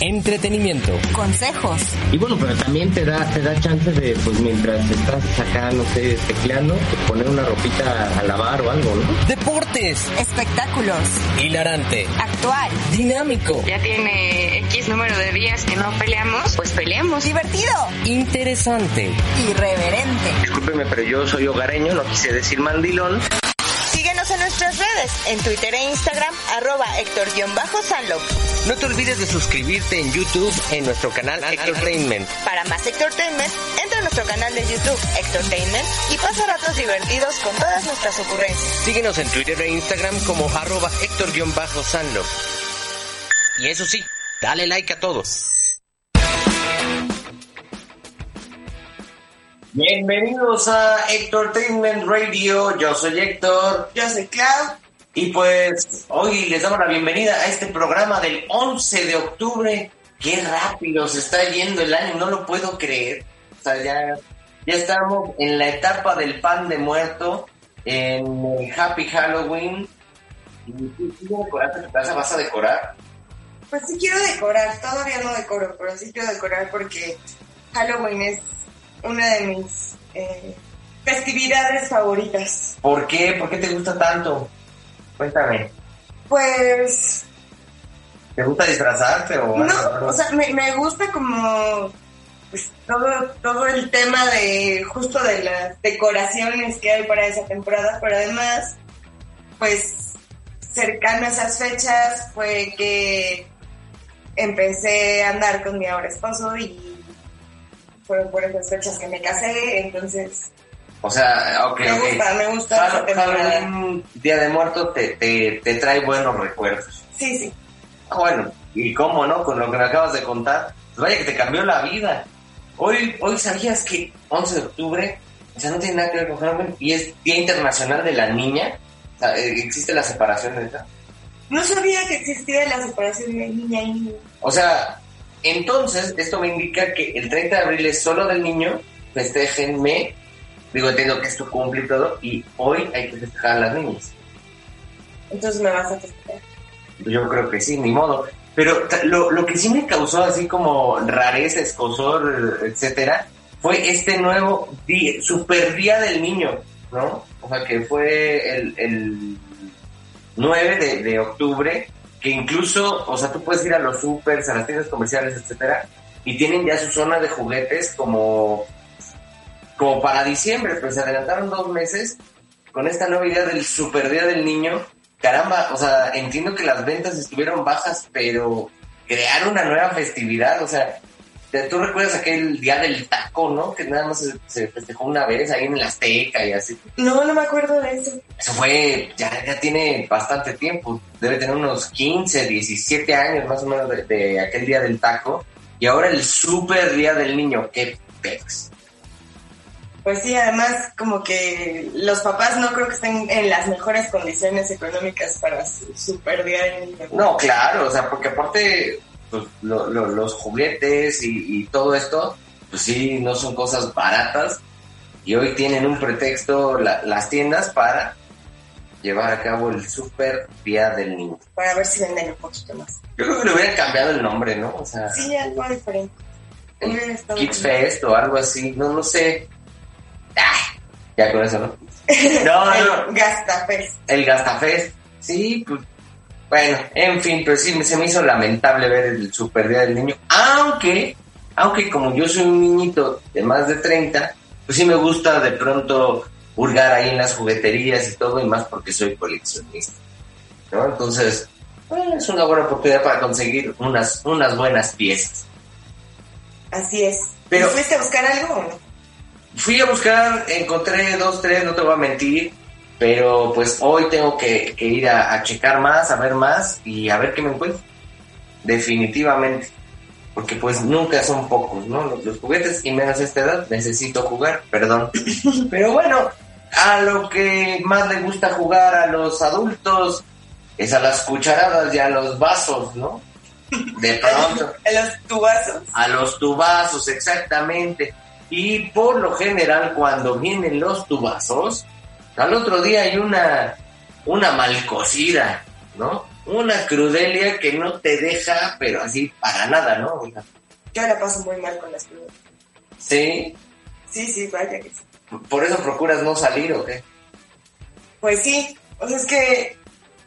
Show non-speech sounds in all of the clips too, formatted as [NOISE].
entretenimiento, consejos. Y bueno, pero también te da, te da chance de, pues mientras estás acá, no sé, tecleando, pues, poner una ropita a lavar o algo, ¿no? Deportes, espectáculos, hilarante, actual, dinámico. Ya tiene X número de días que no peleamos, pues peleamos. Divertido, interesante, irreverente. Discúlpeme, pero yo soy hogareño, no quise decir mandilón en nuestras redes, en Twitter e Instagram, arroba Héctor-Sanlo. No te olvides de suscribirte en YouTube en nuestro canal Héctortainment. Para más Héctortainment, entra a nuestro canal de YouTube Héctortainment y pasa ratos divertidos con todas nuestras ocurrencias. Síguenos en Twitter e Instagram como arroba Héctor-Sanlo. Y eso sí, dale like a todos. Bienvenidos a Entertainment Radio. Yo soy Héctor. Yo soy Clau. Y pues hoy les damos la bienvenida a este programa del 11 de octubre. Qué rápido se está yendo el año, no lo puedo creer. O sea, ya, ya estamos en la etapa del pan de muerto, en el Happy Halloween. ¿Y tú decoraste tu casa? ¿Vas a decorar? Pues sí quiero decorar, todavía no decoro, pero sí quiero decorar porque Halloween es una de mis eh, festividades favoritas. ¿Por qué? ¿Por qué te gusta tanto? Cuéntame. Pues... ¿Te gusta disfrazarte o No, o sea, me, me gusta como pues, todo, todo el tema de justo de las decoraciones que hay para esa temporada, pero además, pues cercano a esas fechas fue que empecé a andar con mi ahora esposo y fueron por esas fechas que me casé, entonces... O sea, ok, Me gusta, me gusta. Halloween, Día de Muertos, te, te, te, trae buenos recuerdos. Sí, sí. Ah, bueno, y cómo, ¿no? Con lo que me acabas de contar, pues vaya que te cambió la vida. Hoy, hoy sabías que 11 de octubre, o sea, no tiene nada que ver con Halloween, y es Día Internacional de la Niña. O sea, eh, existe la separación de esta. No sabía que existía la separación de niña y niño. O sea, entonces, esto me indica que el 30 de abril es solo del niño, festejenme, digo, entiendo que es tu cumple y todo, y hoy hay que festejar a las niñas. Entonces me vas a festejar. Yo creo que sí, ni modo. Pero lo, lo que sí me causó así como rareza, escosor, etcétera, fue este nuevo día, super día del niño, ¿no? O sea, que fue el, el 9 de, de octubre, que incluso, o sea, tú puedes ir a los supers, a las tiendas comerciales, etcétera, y tienen ya su zona de juguetes como, como para diciembre, pues se adelantaron dos meses con esta nueva idea del super día del niño. Caramba, o sea, entiendo que las ventas estuvieron bajas, pero crear una nueva festividad, o sea, tú recuerdas aquel día del taco, ¿no? Que nada más se, festejó una vez ahí en la Azteca y así. No, no me acuerdo de eso. Eso fue, ya, ya tiene bastante tiempo. Debe tener unos 15, 17 años más o menos de, aquel día del taco. Y ahora el super día del niño. ¡Qué pex! Pues sí, además como que los papás no creo que estén en las mejores condiciones económicas para su super día del niño. No, claro, o sea, porque aparte pues, los juguetes y, todo esto, pues sí, no son cosas baratas. Y hoy tienen un pretexto las tiendas para llevar a cabo el Super Día del Niño. Para ver si venden un poquito más. Yo creo que le hubieran cambiado el nombre, ¿no? O sea, sí, algo diferente. Kids Fest o algo así, no, no sé. ya con eso, ¿no? [LAUGHS] No, el no. Gastafest. El Gastafest. Sí, pues bueno, en fin, pero sí se me hizo lamentable ver el Super Día del Niño, aunque, aunque como yo soy un niñito de más de 30, pues sí me gusta de pronto hurgar ahí en las jugueterías y todo, y más porque soy coleccionista, ¿no? Entonces, es una buena oportunidad para conseguir unas, unas buenas piezas. Así es. Pero- ¿Y ¿Fuiste a buscar algo? Fui a buscar, encontré dos, tres, no te voy a mentir, pero pues hoy tengo que, que ir a, a checar más, a ver más y a ver qué me encuentro. Definitivamente. Porque pues nunca son pocos, ¿no? Los, los juguetes y menos a esta edad necesito jugar, perdón. [LAUGHS] Pero bueno, a lo que más le gusta jugar a los adultos es a las cucharadas y a los vasos, ¿no? [LAUGHS] De pronto A los tubazos. a los tubazos, exactamente. Y por lo general, cuando vienen los tubazos, al otro día hay una, una malcocida, ¿no? Una crudelia que no te deja, pero así para nada, ¿no? Yo la paso muy mal con las crudas. Sí, Sí, sí, vaya que sí. por eso procuras no salir, ¿o qué? Pues sí, o sea, es que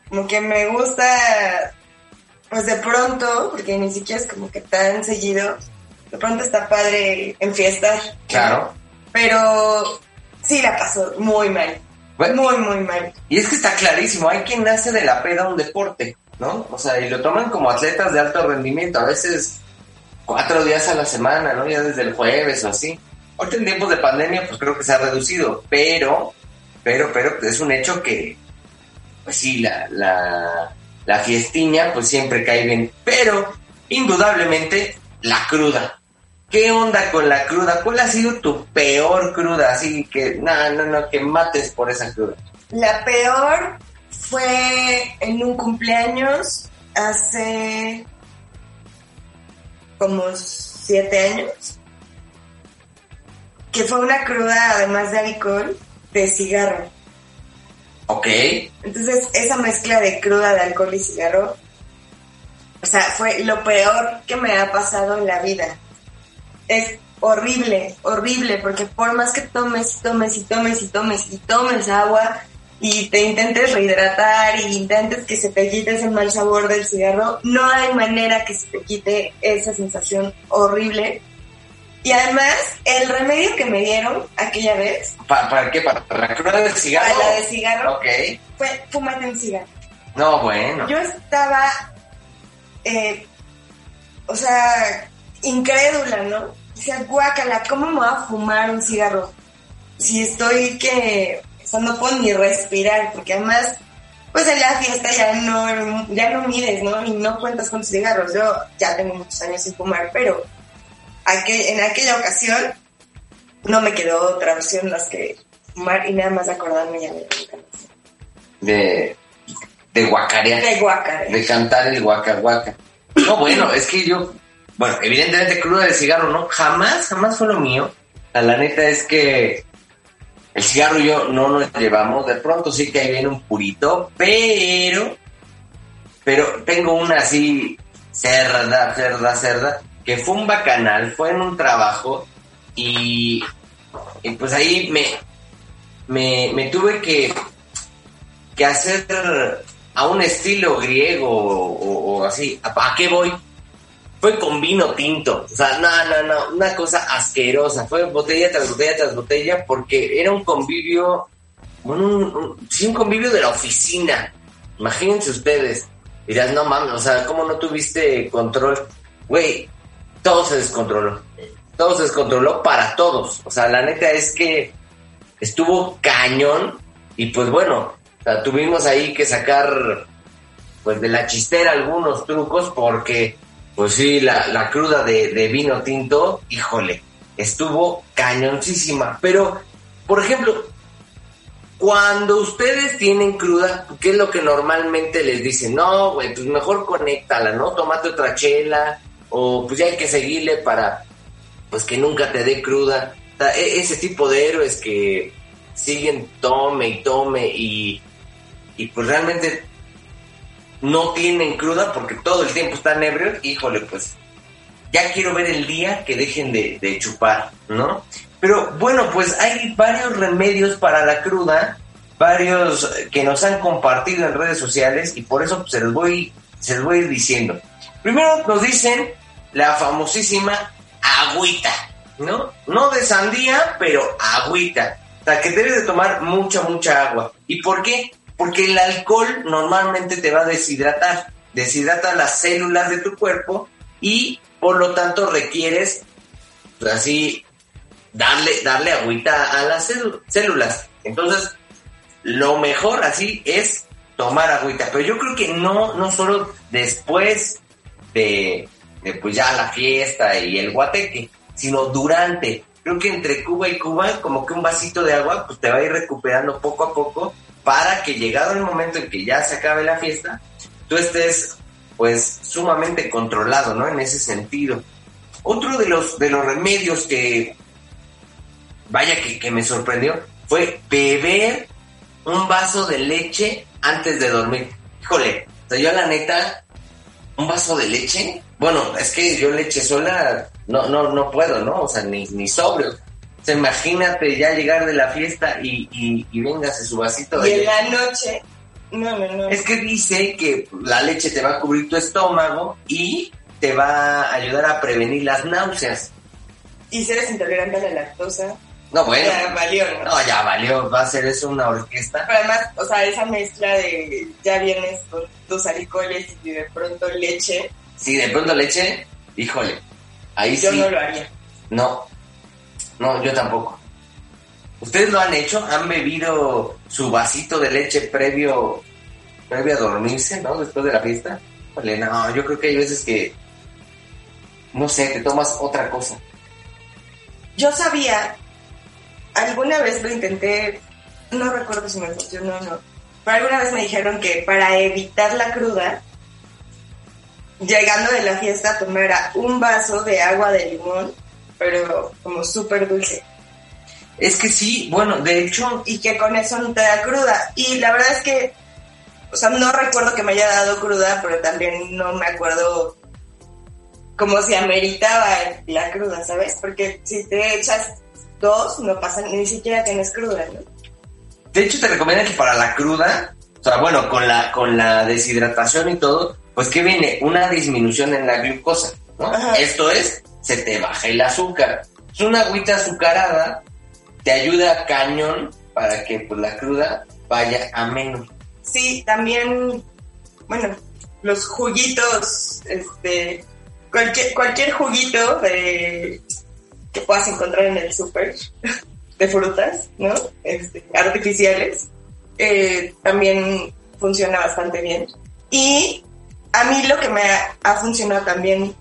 como que me gusta, pues de pronto, porque ni siquiera es como que tan seguido, de pronto está padre en fiestar. Claro. Pero sí la paso muy mal, muy, muy mal. y es que está clarísimo, hay quien hace de la peda un deporte, ¿no? O sea, y lo toman como atletas de alto rendimiento, a veces cuatro días a la semana, ¿no? Ya desde el jueves o así. Ahorita en tiempos de pandemia, pues creo que se ha reducido, pero, pero, pero es un hecho que, pues sí, la, la, la fiestiña, pues siempre cae bien. Pero, indudablemente, la cruda. ¿Qué onda con la cruda? ¿Cuál ha sido tu peor cruda? Así que, no, no, no, que mates por esa cruda. La peor fue en un cumpleaños hace como siete años, que fue una cruda, además de alcohol, de cigarro. Ok, Entonces, esa mezcla de cruda de alcohol y cigarro, o sea, fue lo peor que me ha pasado en la vida. Es horrible, horrible, porque por más que tomes, tomes y tomes y tomes y tomes agua y te intentes rehidratar y intentes que se te quite ese mal sabor del cigarro, no hay manera que se te quite esa sensación horrible. Y además, el remedio que me dieron aquella vez, ¿Para, para qué? ¿Para la cruda del cigarro? para la de cigarro, Ok. fue fúmate un cigarro. No, bueno. Yo estaba, eh, o sea, incrédula, ¿no? Decía, guácala, ¿cómo me voy a fumar un cigarro? Si estoy que, o sea, no puedo ni respirar, porque además, pues en la fiesta ya no, ya no mides, ¿no? Y no cuentas con tus cigarros. Yo ya tengo muchos años sin fumar, pero aquel- en aquella ocasión no me quedó otra opción más que fumar y nada más acordarme ya de De, de guacarear. de guácara. de cantar el guaca guaca. No, bueno, es que yo, bueno, evidentemente cruda de cigarro, ¿no? Jamás, jamás fue lo mío. La, neta es que el cigarro y yo no nos llevamos. De pronto sí que ahí viene un purito, pero, pero tengo una así, cerda, cerda, cerda, que fue un bacanal, fue en un trabajo y, y pues ahí me, me, me tuve que, que hacer a un estilo griego o, así. ¿A, a qué voy? Fue con vino tinto. O sea, no, no, no, una cosa asquerosa. Fue botella tras botella tras botella porque era un convivio, un, un- sí, un convivio de la oficina. Imagínense ustedes. Dirás, no mames, o sea, ¿cómo no tuviste control? Güey, todo se descontroló. Todo se descontroló para todos. O sea, la neta es que estuvo cañón y pues bueno, tuvimos ahí que sacar pues de la chistera algunos trucos porque pues sí, la, la cruda de, de vino tinto, híjole, estuvo cañoncísima. Pero, por ejemplo, cuando ustedes tienen cruda, ¿qué es lo que normalmente les dicen? No, güey, pues mejor conéctala, ¿no? Tómate otra chela o pues ya hay que seguirle para pues que nunca te dé cruda. E- ese tipo de héroes que siguen tome y tome y, y pues realmente no tienen cruda porque todo el tiempo están ebrios, híjole, pues ya quiero ver el día que dejen de, chupar, ¿no? Pero bueno, pues hay varios remedios para la cruda, varios eh, que nos han compartido en redes sociales y por eso pues, se los voy, se los voy a ir diciendo. Primero nos dicen la famosísima agüita, ¿no? No de sandía, pero agüita. O sea, que debes de tomar mucha, mucha agua. ¿Y por qué? Porque el alcohol normalmente te va a deshidratar. Deshidrata las células de tu cuerpo y por lo tanto requieres pues así, darle, darle agüita a las célu- células. Entonces, lo mejor así es tomar agüita. Pero yo creo que no, no solo después de, de pues ya la fiesta y el guateque, sino durante. Creo que entre Cuba y Cuba, como que un vasito de agua, pues te va a ir recuperando poco a poco para que llegado el momento en que ya se acabe la fiesta, tú estés pues sumamente controlado, ¿no? En ese sentido. Otro de los, de los remedios que, vaya que, me sorprendió, fue beber un vaso de leche antes de dormir. Híjole, o sea, yo la neta, un vaso de leche, bueno, es que yo leche sola no, no, no puedo, ¿no? O sea, ni, ni sobrio. O sea, imagínate ya llegar de la fiesta y, y, y véngase su vasito de Y en la noche, no, no, no. Es que dice que la leche te va a cubrir tu estómago y te va a ayudar a prevenir las náuseas. Y si eres intolerante a la lactosa, No, bueno. ya valió, ¿no? No, ya valió, va a ser eso una orquesta. Pero además, o sea, esa mezcla de ya vienes con tus alcoholes y de pronto leche, Si de pronto leche, híjole, ahí yo sí. no lo haría. No, no, yo tampoco. ¿Ustedes lo han hecho? ¿Han bebido su vasito de leche previo, previo a dormirse, no? Después de la fiesta. No, yo creo que hay veces que, no sé, te tomas otra cosa. Yo sabía, alguna vez lo intenté, no recuerdo si me funcionó o no, pero alguna vez me dijeron que para evitar la cruda, llegando de la fiesta tomara un vaso de agua de limón, pero como súper dulce. Es que sí, bueno, de hecho, y que con eso no te da cruda. Y la verdad es que, o sea, no recuerdo que me haya dado cruda, pero también no me acuerdo como si ameritaba la cruda, ¿sabes? Porque si te echas dos, no pasa, ni siquiera tienes cruda, ¿no? de hecho te recomiendan que para la cruda, o sea, bueno, con la, con la deshidratación y todo, pues que viene una disminución en la glucosa, ¿no? Ajá. Esto es, se te baja el azúcar. Es una agüita azucarada, te ayuda cañón para que pues la cruda vaya a menos. Sí, también, bueno, los juguitos, este, cualquier, cualquier juguito que puedas encontrar en el súper [LAUGHS] de frutas, ¿no? Este, artificiales, eh, también funciona bastante bien. Y a mí lo que me ha funcionado también,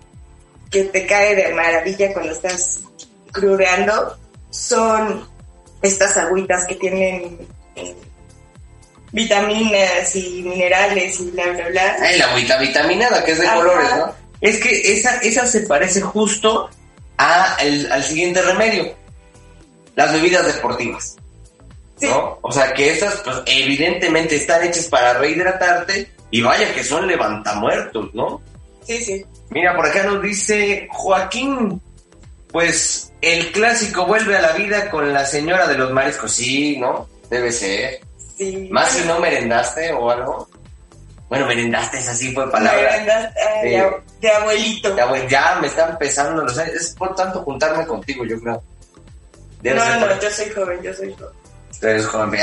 que te cae de maravilla cuando estás crudeando, son estas agüitas que tienen eh, vitaminas y minerales y bla, bla, bla. Ay, la agüita vitaminada, que es de Ajá. colores, ¿no? Es que esa, esa se parece justo a el- al siguiente remedio, las bebidas deportivas. Sí. ¿no? O sea, que esas, pues, evidentemente están hechas para rehidratarte y vaya que son levantamuertos, ¿no? Sí, sí. Mira, por acá nos dice Joaquín, pues el clásico vuelve a la vida con la señora de los mariscos. Sí, ¿no? Debe ser. sí. Más si no merendaste o algo. Bueno, merendaste, esa sí fue palabra. Merendas, eh, Sí. de, ab- de abuelito. Ya, güey, ya me están empezando los años. Es por tanto juntarme contigo, yo creo. Debe No, no, por- yo soy joven, yo soy joven. Ustedes, joven,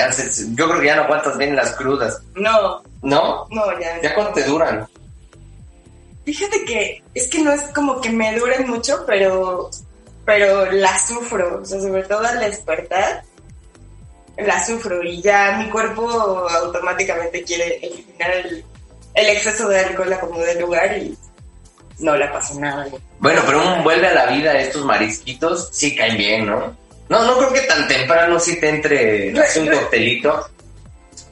yo creo que ya no aguantas bien las crudas. No, ¿No? no, ya. ¿Ya cuánto te duran? Fíjate que es que no es como que me duren mucho, pero, pero la sufro. O sea, sobre todo al despertar, la sufro y ya mi cuerpo automáticamente quiere eliminar el, el exceso de alcohol a como de lugar y no la pasa nada. Bueno, pero un vuelve a la vida estos marisquitos, sí caen bien, ¿no? No, no creo que tan temprano sí te entre un coctelito.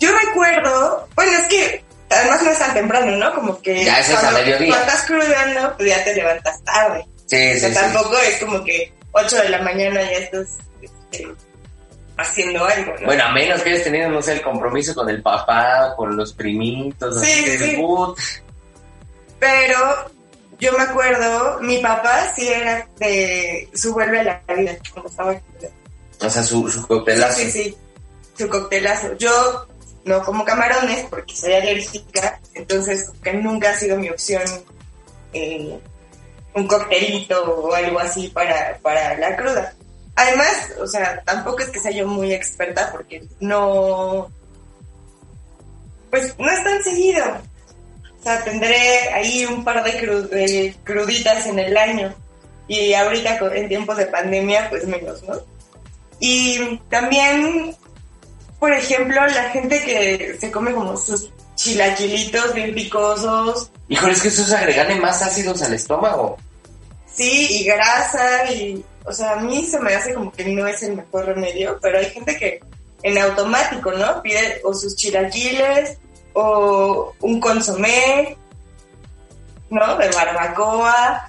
Yo recuerdo, bueno, es que además no es tan temprano, ¿no? Como que Ya, eso es cuando, mediodía. cuando estás crudeando, pues ya te levantas tarde. Sí, O sí, sea, sí. tampoco es como que 8 de la mañana ya estás este, haciendo algo, ¿no? Bueno, a menos que hayas tenido, no sé, el compromiso con el papá, con los primitos, Sí, así que sí. Pero yo me acuerdo, mi papá sí era de su vuelve a la vida, cuando estaba O sea, su, su coctelazo. Sí, sí, sí, su coctelazo. Yo no como camarones porque soy alérgica, entonces nunca ha sido mi opción eh, un coctelito o algo así para, para la cruda. Además, o sea, tampoco es que sea yo muy experta porque no, pues no es tan seguido. O sea, tendré ahí un par de, de cruditas en el año. Y ahorita en tiempos de pandemia, pues menos, ¿no? Y también, por ejemplo, la gente que se come como sus chilaquilitos bien picosos, Híjole, es que eso es agregarle más ácidos al estómago. sí, y grasa, y, o sea, a mí se me hace como que no es el mejor remedio, pero hay gente que en automático, ¿no? Pide o sus chilaquiles, o un consomé, ¿no? De barbacoa.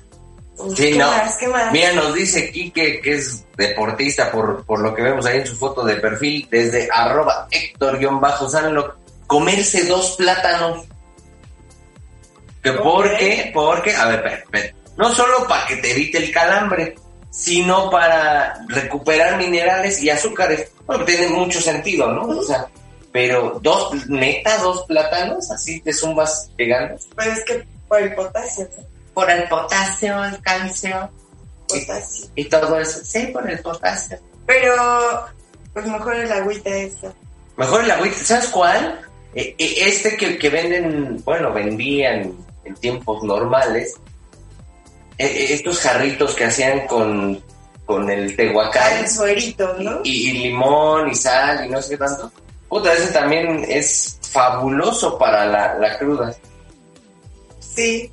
Sí, ¿Qué no. más? ¿Qué más? Mira, nos dice Quique que es deportista por, por lo que vemos ahí en su foto de perfil, desde arroba Héctor-Sanlo, comerse dos plátanos. ¿Que Ok. ¿Por qué? Porque, a ver, no solo para que te evite el calambre, sino para recuperar minerales y azúcares. Bueno, tiene mucho sentido, ¿no? O sea, pero dos, neta, dos plátanos, así te zumbas pegando. Pues es que por el potasio, ¿no? Por el potasio, el calcio Potasio. y todo eso. Sí, por el potasio. Pero, pues mejor el agüita esta. Mejor el agüita, ¿sabes cuál? Eh, eh, este que, que venden, bueno, vendían en tiempos normales, eh, estos jarritos que hacían con, con el tehuacán El suerito, ¿no? y, y limón y sal y no sé qué tanto. Puta, ese también es fabuloso para la, la cruda. Sí.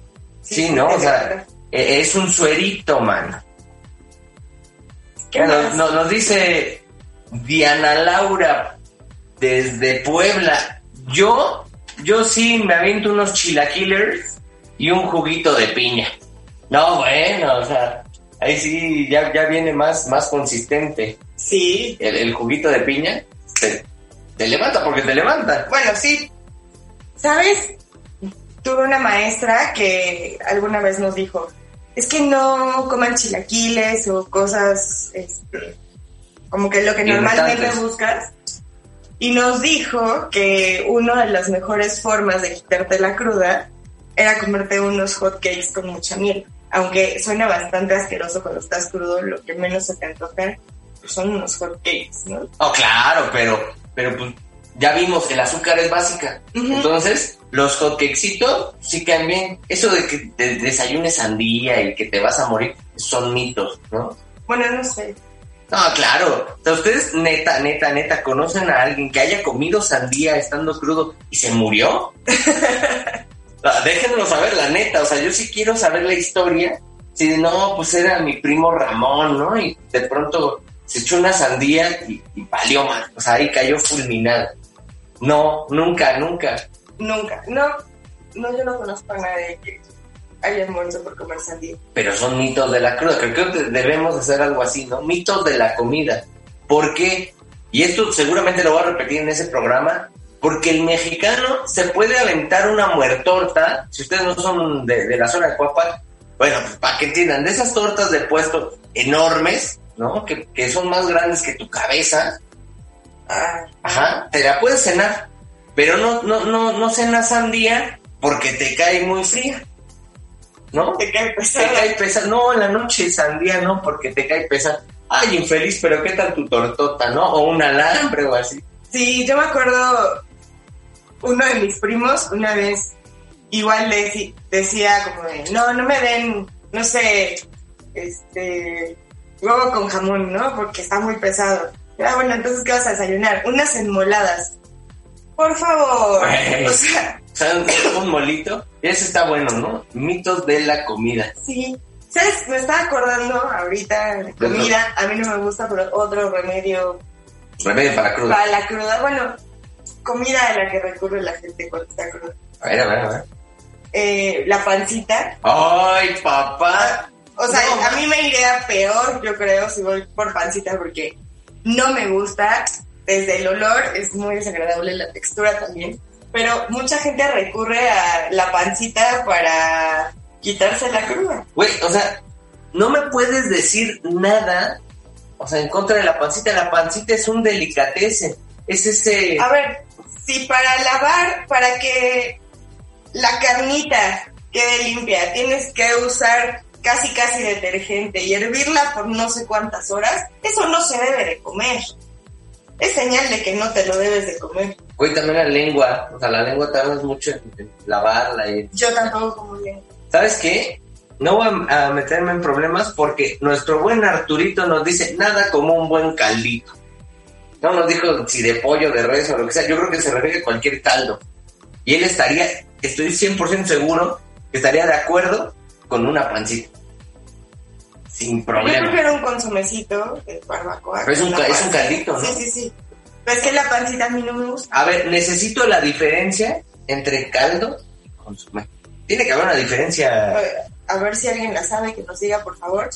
Sí, ¿no? O sea, eh, es un suerito, man. ¿Qué Nos, más? nos- nos dice Diana Laura desde Puebla. Yo, yo sí me aviento unos chilaquilers y un juguito de piña. No, bueno, o sea, ahí sí ya, ya viene más, más consistente. Sí. El, el juguito de piña te, te levanta porque te levanta. Bueno, sí. ¿Sabes? Tuve una maestra que alguna vez nos dijo, es que no coman chilaquiles o cosas, este, como que lo que normalmente buscas. Y nos dijo que una de las mejores formas de quitarte la cruda era comerte unos hot cakes con mucha miel. Aunque suena bastante asqueroso cuando estás crudo, lo que menos se te antoja pues, son unos hot cakes, ¿no? Oh, claro, pero, pero pues ya vimos, el azúcar es básica. Entonces, los hotcakesitos sí caen bien. Eso de que te desayunes sandía y que te vas a morir son mitos, ¿no? Bueno, no sé. No, claro. O sea, ustedes neta, neta, neta, conocen a alguien que haya comido sandía estando crudo y se murió. [LAUGHS] Sea, Déjenlo saber, la neta. O sea, yo sí quiero saber la historia. Si no, pues era mi primo Ramón, ¿no? Y de pronto se echó una sandía y, y valió mal. O sea, ahí cayó fulminado. No, nunca, nunca. Nunca. No, no, yo no conozco a nadie que haya muerto por comer sandía. Pero son mitos de la cruda. Creo que debemos hacer algo así, ¿no? Mitos de la comida. ¿Por qué? Y esto seguramente lo voy a repetir en ese programa. Porque el mexicano se puede aventar una muertorta. Si ustedes no son de, de la zona de Cuapa, bueno, pues para que entiendan, de esas tortas de puesto enormes, ¿no? Que, que son más grandes que tu cabeza. Ah, Ajá, te la puedes cenar. Pero no, no, no, no cenas sandía porque te cae muy fría. ¿No? te cae Te pesado. cae pesado. No, en la noche sandía no, porque te cae pesado. Ay, infeliz, pero ¿qué tal tu tortota, no? O un alambre o así. Sí, yo me acuerdo, uno de mis primos una vez igual deci- decía como de, no, no me den, no sé, este, huevo con jamón, ¿no? Porque está muy pesado. Ah, bueno, entonces, ¿qué vas a desayunar? Unas enmoladas. Por favor. O sea, un, un molito. Ese está bueno, ¿no? Mitos de la comida. sí. ¿Sabes? Me estaba acordando ahorita de comida. A mí no me gusta, pero otro remedio Remedio para cruda. para la cruda. Bueno, comida a la que recurre la gente cuando está cruda. A ver, a ver, a ver. Eh, la pancita. Ay, papá. O sea, No. a mí me iría peor, yo creo, si voy por pancita, porque no me gusta. Desde el olor es muy desagradable, la textura también. Pero mucha gente recurre a la pancita para quitarse la cruda. Güey, o sea, no me puedes decir nada, o sea, en contra de la pancita. La pancita es un delicatese. Es ese... A ver, si para lavar, para que la carnita quede limpia, tienes que usar casi casi detergente y hervirla por no sé cuántas horas, eso no se debe de comer. Es señal de que no te lo debes de comer. Güey, también la lengua. O sea, la lengua tardas mucho en, lavarla y... Yo tampoco como bien. ¿Sabes qué? no voy a, a meterme en problemas porque nuestro buen Arturito nos dice nada como un buen caldito. No nos dijo si de pollo, de res o lo que sea. Yo creo que se refiere a cualquier caldo. Y él estaría, estoy 100% seguro, que estaría de acuerdo con una pancita. Sin Yo problema. prefiero un consomecito de barbacoa. Pero es un es un caldito, ¿no? Sí, sí, sí. Pero es que la pancita a mí no me gusta. A ver, necesito la diferencia entre caldo y consomé. Tiene que haber una diferencia. A ver si alguien la sabe, que nos diga, por favor.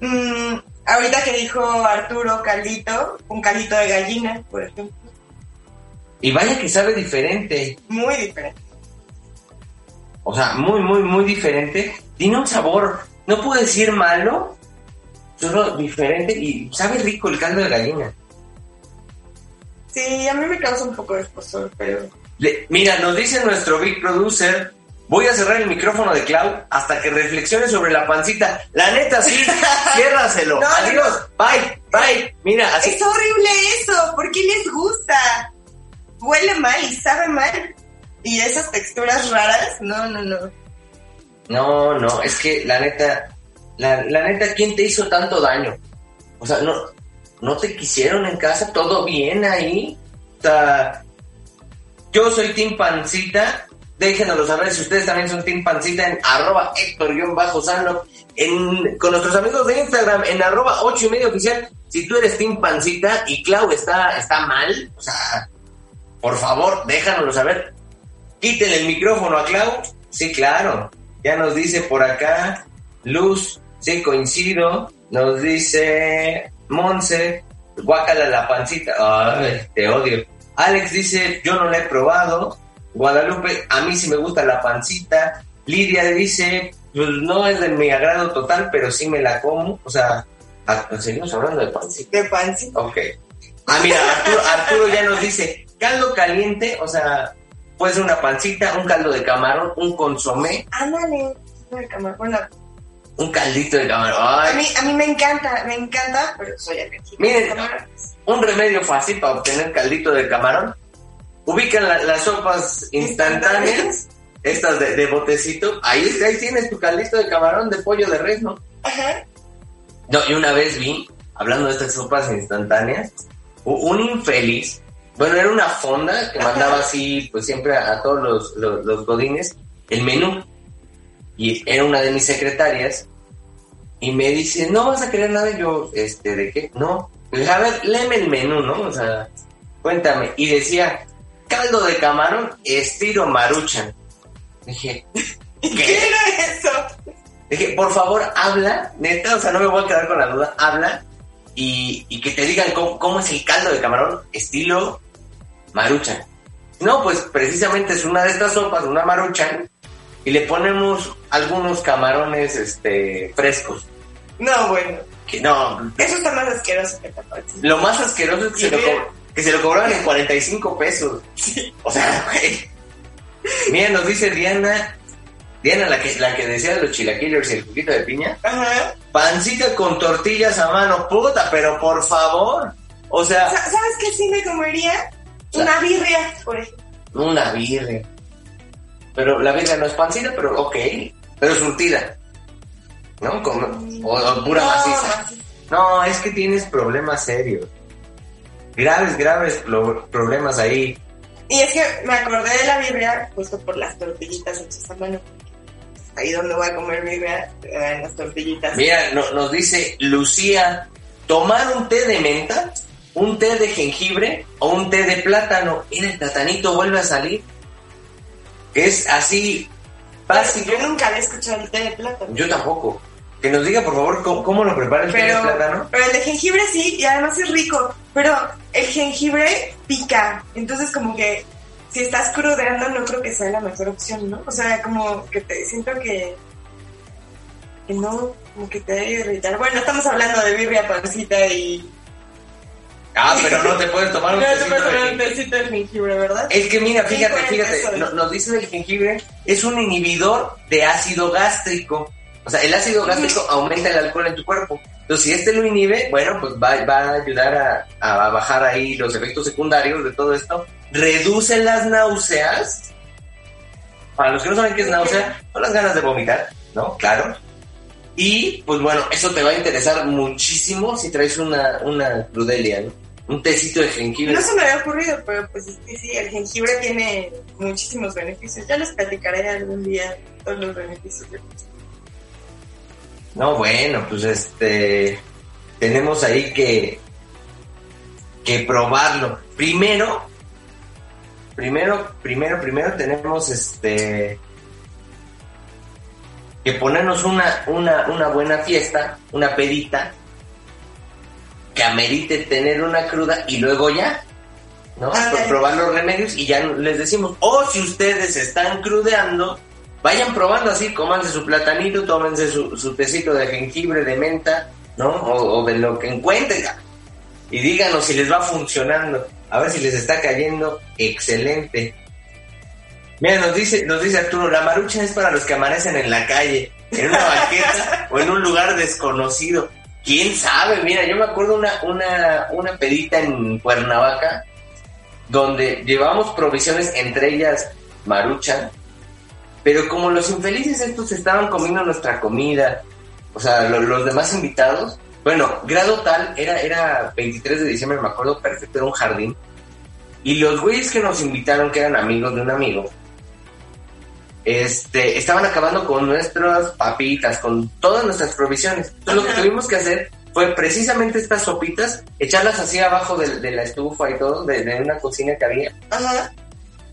Mm, ahorita que dijo Arturo caldito, un caldito de gallina, por ejemplo. Y vaya que sabe diferente. Muy diferente. O sea, muy, muy, muy diferente. Tiene un sabor, no puedo decir malo, solo diferente y sabe rico el caldo de gallina. Sí, a mí me causa un poco de esposor, pero... Le- mira, nos dice nuestro big producer, voy a cerrar el micrófono de Clau hasta que reflexione sobre la pancita. La neta, sí, [LAUGHS] ciérraselo. No, no, Adiós, bye, bye. Mira, así. Es horrible eso, ¿por qué les gusta? Huele mal y sabe mal. Y esas texturas raras, no, no, no. No, no, es que la neta, la, la neta, ¿quién te hizo tanto daño? O sea, no, no te quisieron en casa, todo bien ahí. O sea, yo soy Team Pancita. Déjenoslo saber si ustedes también son Team Pancita en arroba Héctor-Sano. Con nuestros amigos de Instagram en arroba 8 y medio oficial. Si tú eres Team Pancita y Clau está, está mal, o sea, por favor, déjanoslo saber. Quítenle el micrófono a Clau. Sí, claro. Ya nos dice por acá Luz, sí, coincido. Nos dice Monse, guácala la pancita. Ay, te odio. Alex dice, yo no la he probado. Guadalupe, a mí sí me gusta la pancita. Lidia dice, pues no es de mi agrado total, pero sí me la como. O sea, seguimos hablando de pancita. De pancita. Ok. Ah, mira, Arturo, Arturo ya nos dice, caldo caliente, o sea, puede ser una pancita, un caldo de camarón, un consomé, Ándale. no, de camarón. Bueno, un caldito de camarón. a mí, a mí me encanta, me encanta, pero soy alérgica. Miren. un remedio fácil para obtener caldito de camarón. Ubican la- las sopas instantáneas, estas de, de botecito. Ahí, ahí tienes tu caldito de camarón de pollo de res, ¿no? Ajá. No, y una vez vi, hablando de estas sopas instantáneas, un infeliz, bueno, era una fonda que mandaba así, pues siempre a, a todos los, los, los godines, el menú. Y era una de mis secretarias, y me dice, no vas a querer nada, yo, este, ¿de qué? No. A ver, léeme el menú, ¿no? O sea, cuéntame. Y decía, caldo de camarón, estilo maruchan. Dije, [LAUGHS] ¿Qué ¿qué? era eso? Dije, por favor, habla, neta, o sea, no me voy a quedar con la duda, habla y, y que te digan cómo, cómo es el caldo de camarón estilo maruchan. No, pues precisamente es una de estas sopas, una maruchan, y le ponemos algunos camarones este, frescos. No, bueno. Que no, Eso está más asqueroso que pancita. lo más asqueroso es que, se lo, que se lo cobraban en 45 pesos. O sea, güey. Mira, nos dice Diana, Diana, la que, la que decía de los chilaquiles y el juguito de piña. Ajá. Pancita con tortillas a mano, puta, pero por favor. O sea, Sa- ¿Sabes qué sí me comería? Una birria, por ejemplo. una birria. Pero la birria no es pancita, pero ok. Pero surtida. ¿No? Como- o, o pura No, maciza. maciza. No, es que tienes problemas serios. Graves, graves pro- problemas ahí. Y es que me acordé de la birria justo por las tortillitas hechas a mano. Ahí donde voy a comer birria, eh, en las tortillitas. Mira, no- nos dice Lucía, tomar un té de menta, un té de jengibre o un té de plátano. Mira, el platanito vuelve a salir. Es así básico. Yo nunca había escuchado el té de plátano. Yo tampoco. Que nos diga, por favor, cómo, cómo lo prepara el té de plátano. pero el de jengibre sí, y además es rico. Pero el jengibre pica. Entonces, como que si estás crudeando, no creo que sea la mejor opción, ¿no? O sea, como que te siento que. que no, como que te debe irritar. Bueno, estamos hablando de birria, pancita y. Ah, pero no te puedes tomar un No te tecito puedes de tomar un jengibre. tecito de jengibre, ¿verdad? Es que mira, fíjate, fíjate, no- nos dice del jengibre, es un inhibidor de ácido gástrico. O sea, el ácido gástrico aumenta el alcohol en tu cuerpo. Entonces, si este lo inhibe, bueno, pues va, va a ayudar a, a bajar ahí los efectos secundarios de todo esto. Reduce las náuseas. Para los que no saben qué es náusea, son las ganas de vomitar. ¿no? Claro. Y pues bueno, eso te va a interesar muchísimo si traes una, una crudelia, ¿no? Un tecito de jengibre. No se me había ocurrido, pero pues es que sí, el jengibre tiene muchísimos beneficios. Ya les platicaré algún día todos los beneficios. No, bueno, pues este tenemos ahí que que probarlo. Primero, primero, primero, primero tenemos este que ponernos una, una, una buena fiesta, una pedita, que amerite tener una cruda y luego ya, ¿no? Por probar los remedios y ya les decimos, o si ustedes están crudeando, vayan probando así, cómanse su platanito, tómense su, su tecito de jengibre, de menta, ¿no? O, o de lo que encuentren. Y díganos si les va funcionando, a ver si les está cayendo excelente. Mira, nos dice, nos dice Arturo, la marucha es para los que amanecen en la calle, en una banqueta o en un lugar desconocido. ¿Quién sabe? Mira, yo me acuerdo una, una, una pedita en Cuernavaca donde llevamos provisiones, entre ellas marucha, pero como los infelices estos estaban comiendo nuestra comida, o sea, lo- los demás invitados, bueno, grado tal, era, era 23 de diciembre, me acuerdo perfecto, era un jardín, y los güeyes que nos invitaron, que eran amigos de un amigo, este, estaban acabando con nuestras papitas, con todas nuestras provisiones. Entonces lo que tuvimos que hacer fue precisamente estas sopitas, echarlas así abajo de, de la estufa y todo, de, de una cocina que había, Ajá.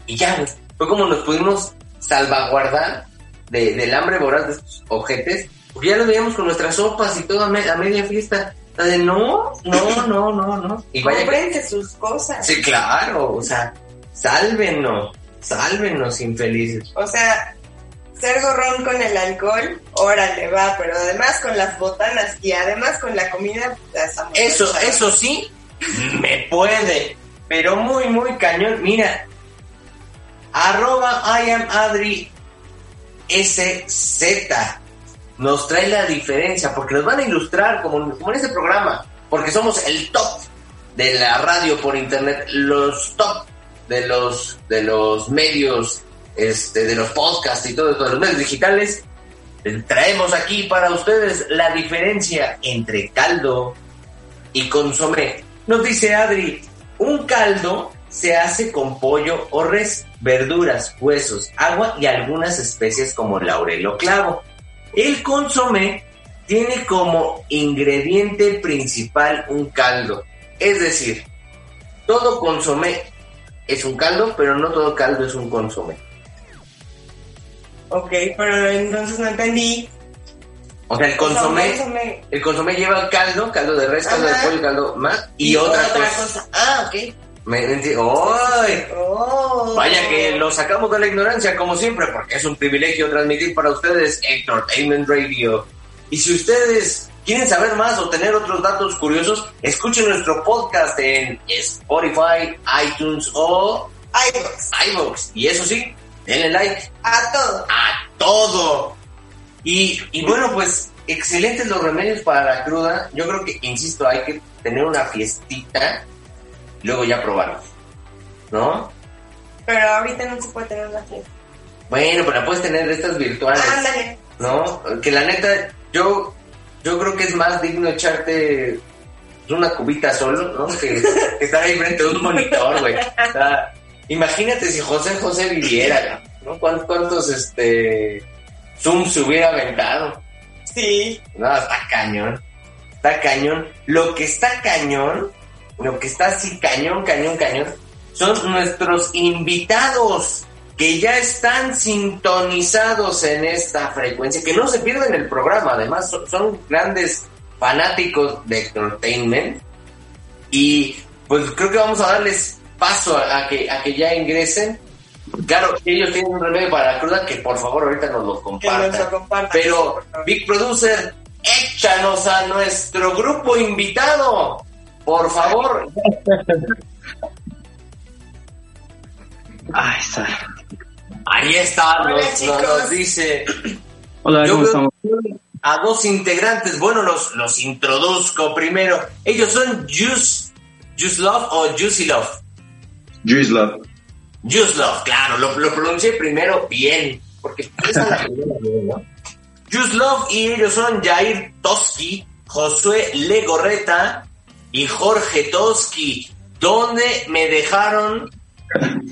y ya, fue como nos pudimos salvaguardar de- del hambre voraz de estos ojetes, porque ya lo veíamos con nuestras sopas y todo a, me- a media fiesta. No, no, no, no, no. Y vaya que- sus cosas. Sí, claro, o sea, sálvenos, sálvenos infelices. O sea, ser gorrón con el alcohol, órale, va, pero además con las botanas y además con la comida, Eso, chavos. eso sí, me puede, pero muy, muy cañón. Mira, arroba I am Adri SZ nos trae la diferencia, porque nos van a ilustrar como, como en este programa, porque somos el top de la radio por internet, los top de los, de los medios, este, de los podcasts y todo de los medios digitales. Traemos aquí para ustedes la diferencia entre caldo y consomé. Nos dice Adri, un caldo se hace con pollo o res, verduras, huesos, agua y algunas especies como laurel o clavo. El consomé tiene como ingrediente principal un caldo. Es decir, todo consomé es un caldo, pero no todo caldo es un consomé. Ok, pero entonces no entendí. O sea, el consomé, consomé. el consomé lleva caldo, caldo de res, caldo de pollo, caldo más y, otra, cosa. Ah, ok. Me ¡Ay! Oh. Vaya que lo sacamos de la ignorancia, como siempre, porque es un privilegio transmitir para ustedes Entertainment Radio. Y si ustedes quieren saber más o tener otros datos curiosos, escuchen nuestro podcast en Spotify, iTunes o iVoox. iVoox. Y eso sí, denle like A todo. a todo. Y, y bueno, pues excelentes los remedios para la cruda. Yo creo que, insisto, hay que tener una fiestita, luego ya probarlos. ¿No? Pero ahorita no se puede tener una fiesta. Bueno, pero la puedes tener de estas virtuales, Ándale. ¿no? Que la neta, yo, yo creo que es más digno echarte una cubita solo, ¿no? Que, que [LAUGHS] estar ahí frente a un monitor, güey. O sea, imagínate si José José viviera, ¿no? ¿Cuántos, cuántos este, Zooms se hubiera aventado? Sí. No, está cañón. Está cañón. Lo que está cañón, lo que está así cañón, cañón, cañón, son nuestros invitados que ya están sintonizados en esta frecuencia, que no se pierden el programa, además son, son grandes fanáticos de entertainment y pues creo que vamos a darles paso a, a que, a que ya ingresen. Claro, ellos tienen un remedio para la cruda que por favor ahorita nos lo compartan. nos lo compartan. Pero. Big Producer, échanos a nuestro grupo invitado. Por favor. [LAUGHS] Ahí está. Ahí está, Hola, nos, nos- chicos. nos dice Hola, ¿cómo estamos? a dos integrantes. Bueno, los, los introduzco primero. Ellos son Juice, Juice Love o Juicy Love. Juice Love. Juice Love, claro, lo, lo pronuncié primero bien. Porque esa es la primera vez, ¿no? Just Love y ellos son Jair Toski, Josué Legorreta y Jorge Toski. ¿Dónde me dejaron?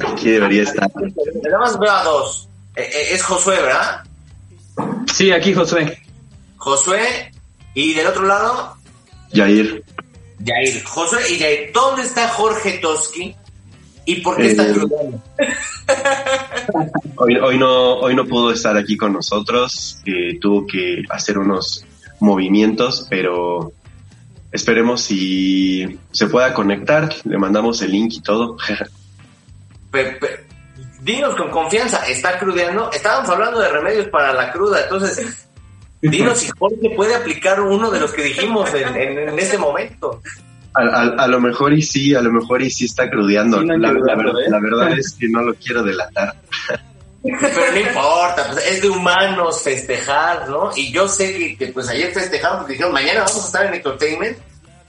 Aquí debería estar. Nada más veo a dos. Eh, eh, es Josué, ¿verdad? Sí, aquí Josué. Josué y del otro lado Jair. Jair. Josué y Jair. ¿Dónde está Jorge Toski? ¿Y por qué está Eh, crudando? [LAUGHS] Hoy, hoy, no, hoy no pudo estar aquí con nosotros, eh, tuvo que hacer unos movimientos, pero esperemos si se pueda conectar, le mandamos el link y todo. [LAUGHS] Pe- pe- dinos con confianza, ¿está crudeando? Estábamos hablando de remedios para la cruda, entonces dinos si Jorge puede aplicar uno de los que dijimos en, en, en ese momento. A, a- a lo mejor y sí, a lo mejor y sí está crudeando. Sí, no la, la crudeando, ver- ¿eh? la verdad es que no lo quiero delatar. Pero no importa, pues es de humanos festejar, ¿no? Y yo sé que, que, pues ayer festejaron porque dijeron, mañana vamos a estar en Entertainment.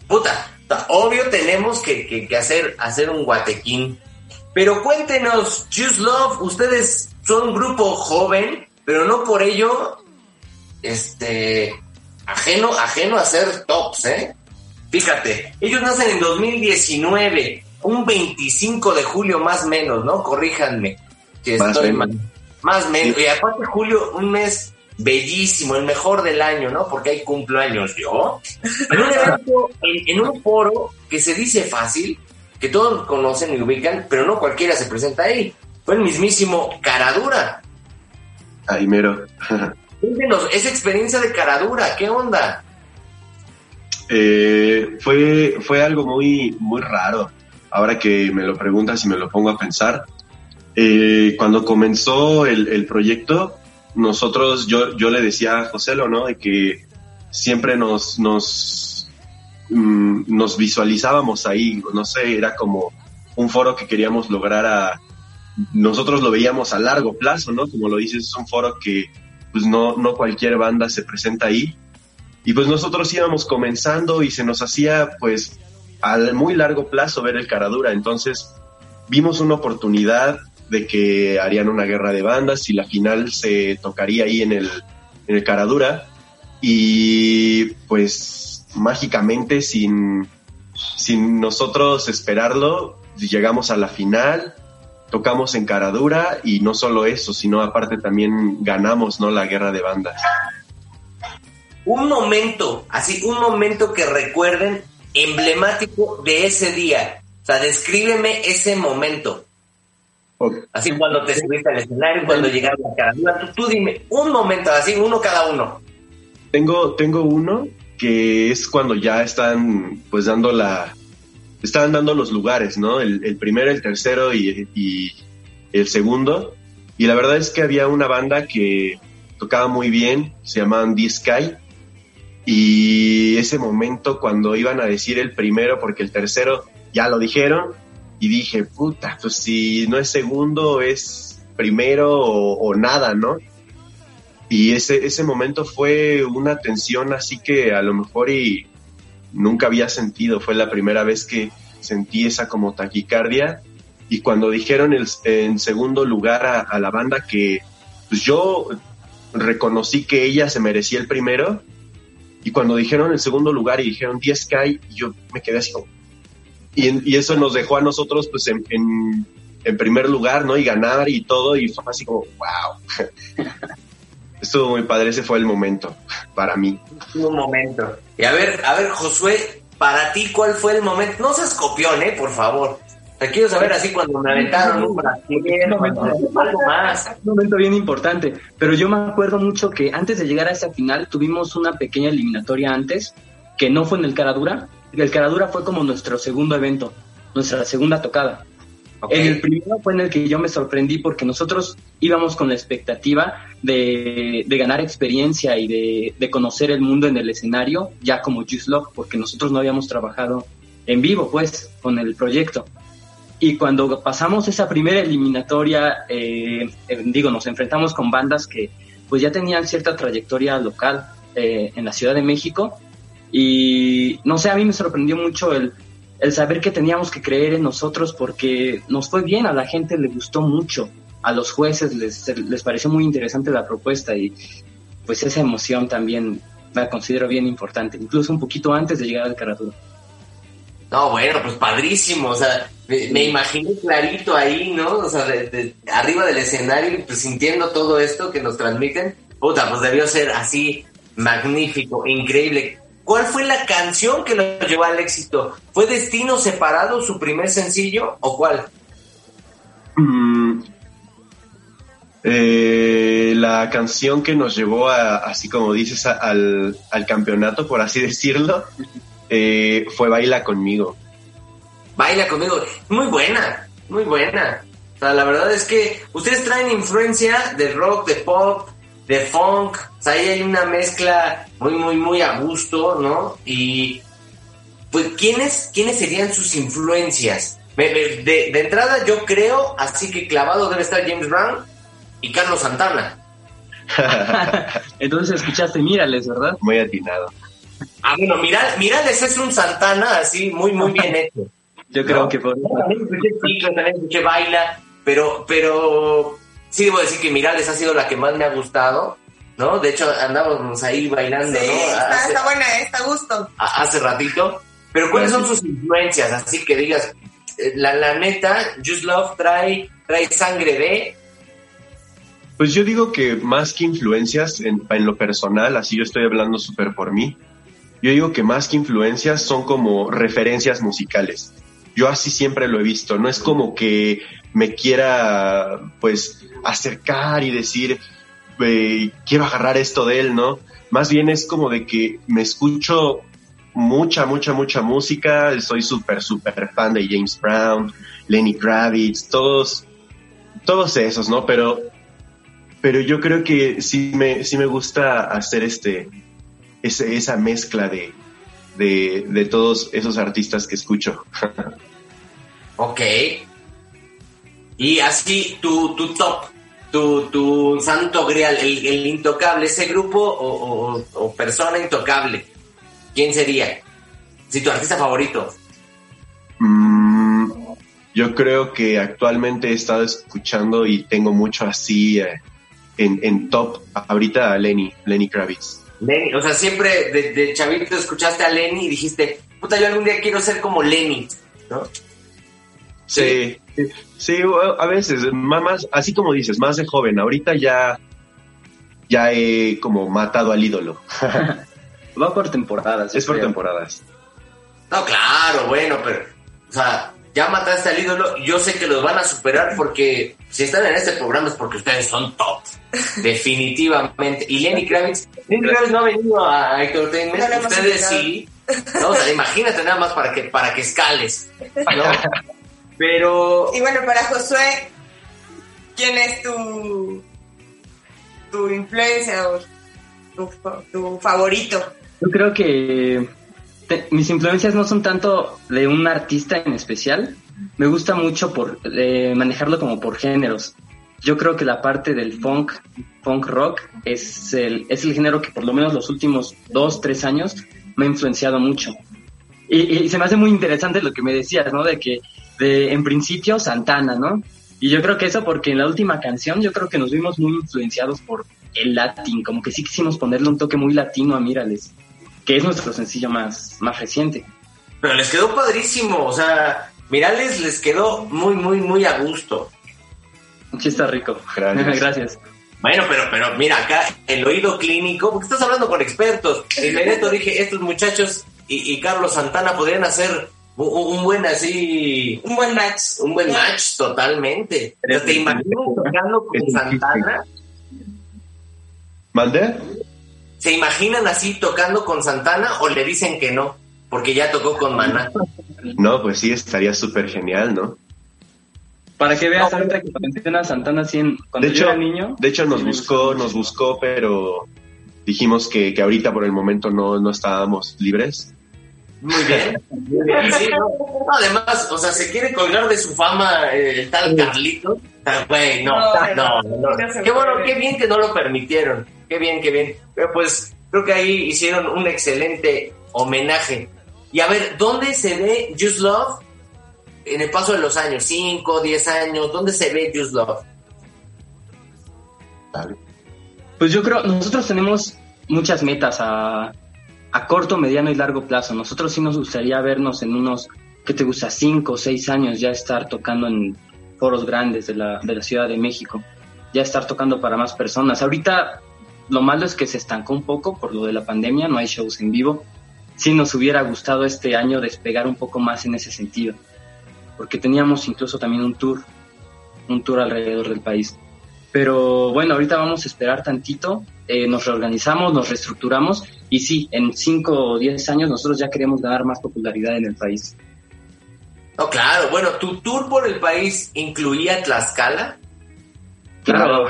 Puta, ta- obvio tenemos que, que- que hacer, hacer un guatequín. Pero cuéntenos, Just Love, ustedes son un grupo joven, pero no por ello, este, ajeno, ajeno a ser tops, ¿eh? Fíjate, ellos nacen en 2019, un 25 de julio más menos, ¿no? Corríjanme. Si Más estoy menos. mal. Más menos. Y aparte julio, un mes bellísimo, el mejor del año, ¿no? Porque hay cumpleaños yo. En un evento, en, en un foro que se dice fácil, que todos conocen y ubican, pero no cualquiera se presenta ahí. Fue el mismísimo Caradura. Ahí mero. Cuéntenos, esa experiencia de Caradura, ¿qué onda? Eh, fue, fue algo muy, muy raro. Ahora que me lo preguntas y me lo pongo a pensar. Eh, cuando comenzó el, el proyecto, nosotros, yo, yo le decía a José ¿no? De que siempre nos, nos, mm, nos visualizábamos ahí, no sé, era como un foro que queríamos lograr a, nosotros lo veíamos a largo plazo, ¿no? Como lo dices, es un foro que pues no, no cualquier banda se presenta ahí. Y pues nosotros íbamos comenzando y se nos hacía pues al muy largo plazo ver el Caradura. Entonces vimos una oportunidad de que harían una guerra de bandas y la final se tocaría ahí en el, en el Caradura. Y pues mágicamente sin, sin nosotros esperarlo, llegamos a la final, tocamos en Caradura y no solo eso, sino aparte también ganamos ¿no? la guerra de bandas. Un momento, así, un momento que recuerden emblemático de ese día. O sea, descríbeme ese momento. Así cuando te subiste al escenario, cuando llegaron a Caradura, tú, tú dime un momento, así, uno cada uno. Tengo, tengo uno que es cuando ya están pues dando la están dando los lugares, ¿no? El, primero, el tercero y, el segundo. Y la verdad es que había una banda que tocaba muy bien, se llamaban D-Sky. Y ese momento cuando iban a decir el primero, porque el tercero ya lo dijeron, y dije, puta, pues si no es segundo, es primero o nada, ¿no? Y ese, ese momento fue una tensión así que a lo mejor y nunca había sentido. Fue la primera vez que sentí esa como taquicardia. Y cuando dijeron el, en segundo lugar a, a la banda que pues yo reconocí que ella se merecía el primero. Y cuando dijeron el segundo lugar y dijeron 10 Sky, yo me quedé así como... Y, y eso nos dejó a nosotros pues en, en, en primer lugar, ¿no? Y ganar y todo. Y fue así como, wow. [LAUGHS] Estuvo muy padre, ese fue el momento para mí. Un momento. Y a ver, a ver, Josué, para ti, ¿cuál fue el momento? No seas copión, ¿eh? Por favor. Te quiero saber así cuando me aventaron un algo más. Un momento bien importante, pero yo me acuerdo mucho que antes de llegar a esa final tuvimos una pequeña eliminatoria antes, que no fue en el Caradura, el Caradura fue como nuestro segundo evento, nuestra segunda tocada. Ok. En el primero fue en el que yo me sorprendí porque nosotros íbamos con la expectativa de, de ganar experiencia y de, de conocer el mundo en el escenario, ya como Juice Love, porque nosotros no habíamos trabajado en vivo, pues, con el proyecto. Y cuando pasamos esa primera eliminatoria, eh, eh, digo, nos enfrentamos con bandas que pues ya tenían cierta trayectoria local eh, en la Ciudad de México. Y no sé, a mí me sorprendió mucho el, el saber que teníamos que creer en nosotros porque nos fue bien, a la gente le gustó mucho, a los jueces les, les pareció muy interesante la propuesta y, pues esa emoción también la considero bien importante, incluso un poquito antes de llegar al carretero. No, bueno, pues padrísimo, o sea, me, me imaginé clarito ahí, ¿no? O sea, de, de- arriba del escenario, pues sintiendo todo esto que nos transmiten, puta, pues debió ser así magnífico, increíble. ¿Cuál fue la canción que lo llevó al éxito? ¿Fue Destino Separado su primer sencillo o cuál? Mm, eh, la canción que nos llevó a, así como dices, a- al, al campeonato, por así [LAUGHS] decirlo, eh, fue Baila conmigo. Baila conmigo. Muy buena, muy buena. O sea, la verdad es que ustedes traen influencia de rock, de pop, de funk. O sea, ahí hay una mezcla muy, muy, muy a gusto, ¿no? Y, pues, ¿quiénes, ¿quiénes serían sus influencias? Me- me- De, de entrada, yo creo, así que clavado debe estar James Brown y Carlos Santana. [LAUGHS] Entonces escuchaste Mírales, ¿verdad? Muy atinado. Ah, bueno, Miral, Mirales es un Santana así, muy, muy bien hecho. [LAUGHS] Yo creo No. que por... También escuché Ciclo, también escuché Baila, pero, pero sí debo decir que Mirales ha sido la que más me ha gustado, ¿no? De hecho, andábamos ahí bailando, Sí, ¿no? está, Hace, está buena, está a gusto. a- hace ratito. Pero ¿cuáles son sus influencias? Así que digas, eh, la, la neta, Just Love trae, trae sangre de... Pues yo digo que más que influencias en, en lo personal, así yo estoy hablando súper por mí, yo digo que más que influencias son como referencias musicales. Yo así siempre lo he visto, no es como que me quiera pues acercar y decir, eh, quiero agarrar esto de él, ¿no? Más bien es como de que me escucho mucha, mucha, mucha música, soy súper, súper fan de James Brown, Lenny Kravitz, todos, todos esos, ¿no? Pero pero yo creo que sí me, sí me gusta hacer este, ese- esa mezcla de, de, de todos esos artistas que escucho. Ok. Y así, tu, tu top, tu, tu santo grial, el, el intocable, ese grupo o, o- o persona intocable, ¿quién sería? Si tu artista favorito. Mm, yo creo que actualmente he estado escuchando y tengo mucho así eh, en, en top ahorita a Lenny, Lenny Kravitz. Lenny, o sea, siempre de, de chavito escuchaste a Lenny y dijiste, puta, yo algún día quiero ser como Lenny, ¿no? Sí, sí, a veces, más, así como dices, más de joven. Ahorita ya, ya he como matado al ídolo. [LAUGHS] Va por temporadas. es por creo. temporadas. No, claro, bueno, pero, o sea, ya mataste al ídolo, yo sé que los van a superar porque si están en este programa es porque ustedes son top, [LAUGHS] definitivamente. Y Lenny Kravitz, Lenny Kravitz no ha venido a Entertainment, No ustedes sí. No, o sea, imagínate nada más para que, para que escales, ¿no? [LAUGHS] Pero, Y bueno, para Josué, ¿quién es tu, tu influencia o tu, tu favorito? Yo creo que mis influencias no son tanto de un artista en especial. Me gusta mucho por eh, manejarlo como por géneros. Yo creo que la parte del funk, funk rock, es el, es el género que por lo menos los últimos dos, tres años me ha influenciado mucho. Y, se me hace muy interesante lo que me decías, ¿no? De que, en principio, Santana, ¿no? Y yo creo que eso porque en la última canción yo creo que nos vimos muy influenciados por el latín, como que sí quisimos ponerle un toque muy latino a Mírales, que es nuestro sencillo más, más reciente. pero les quedó padrísimo, o sea, Mirales les quedó muy, muy, muy a gusto. Sí está rico. Gracias. Gracias. Bueno, pero, pero mira, acá el oído clínico, porque estás hablando con expertos. De inmediato dije, estos muchachos y, y Carlos Santana podrían hacer un, un buen así, Un buen match. un buen match totalmente. ¿Te imaginas tocando con. Santana? ¿Mandé? ¿Se imaginan así tocando con Santana o le dicen que no? Porque ya tocó con Maná. No, pues sí, estaría súper genial, ¿no? Para que veas ahorita que mencionas Santana así en- cuando De yo hecho, era niño. de hecho nos sí buscó, nos buscó, pero dijimos que, que ahorita por el momento no, no estábamos libres. Muy bien, muy bien. Sí, no. Además, o sea, se quiere colgar de su fama eh, el tal Carlito. Güey, no, No, no, Qué bueno, qué bien que no lo permitieron. Qué bien, qué bien. Pero pues creo que ahí hicieron un excelente homenaje. Y a ver, ¿dónde se ve Just Love en el paso de los años? ¿Cinco, diez años? ¿Dónde se ve Just Love? Pues yo creo, nosotros tenemos muchas metas a, a corto, mediano y largo plazo. Nosotros sí nos gustaría vernos en unos, ¿qué te gusta? Cinco o seis años ya estar tocando en foros grandes de la, de la Ciudad de México, ya estar tocando para más personas. Ahorita lo malo es que se estancó un poco por lo de la pandemia, no hay shows en vivo. Sí nos hubiera gustado este año despegar un poco más en ese sentido, porque teníamos incluso también un tour, un tour alrededor del país. Pero bueno, ahorita vamos a esperar tantito, eh, nos reorganizamos, nos reestructuramos y sí, en 5 o 10 años nosotros ya queremos ganar más popularidad en el país. No, claro, bueno, ¿tu tour por el país incluía Tlaxcala? Claro.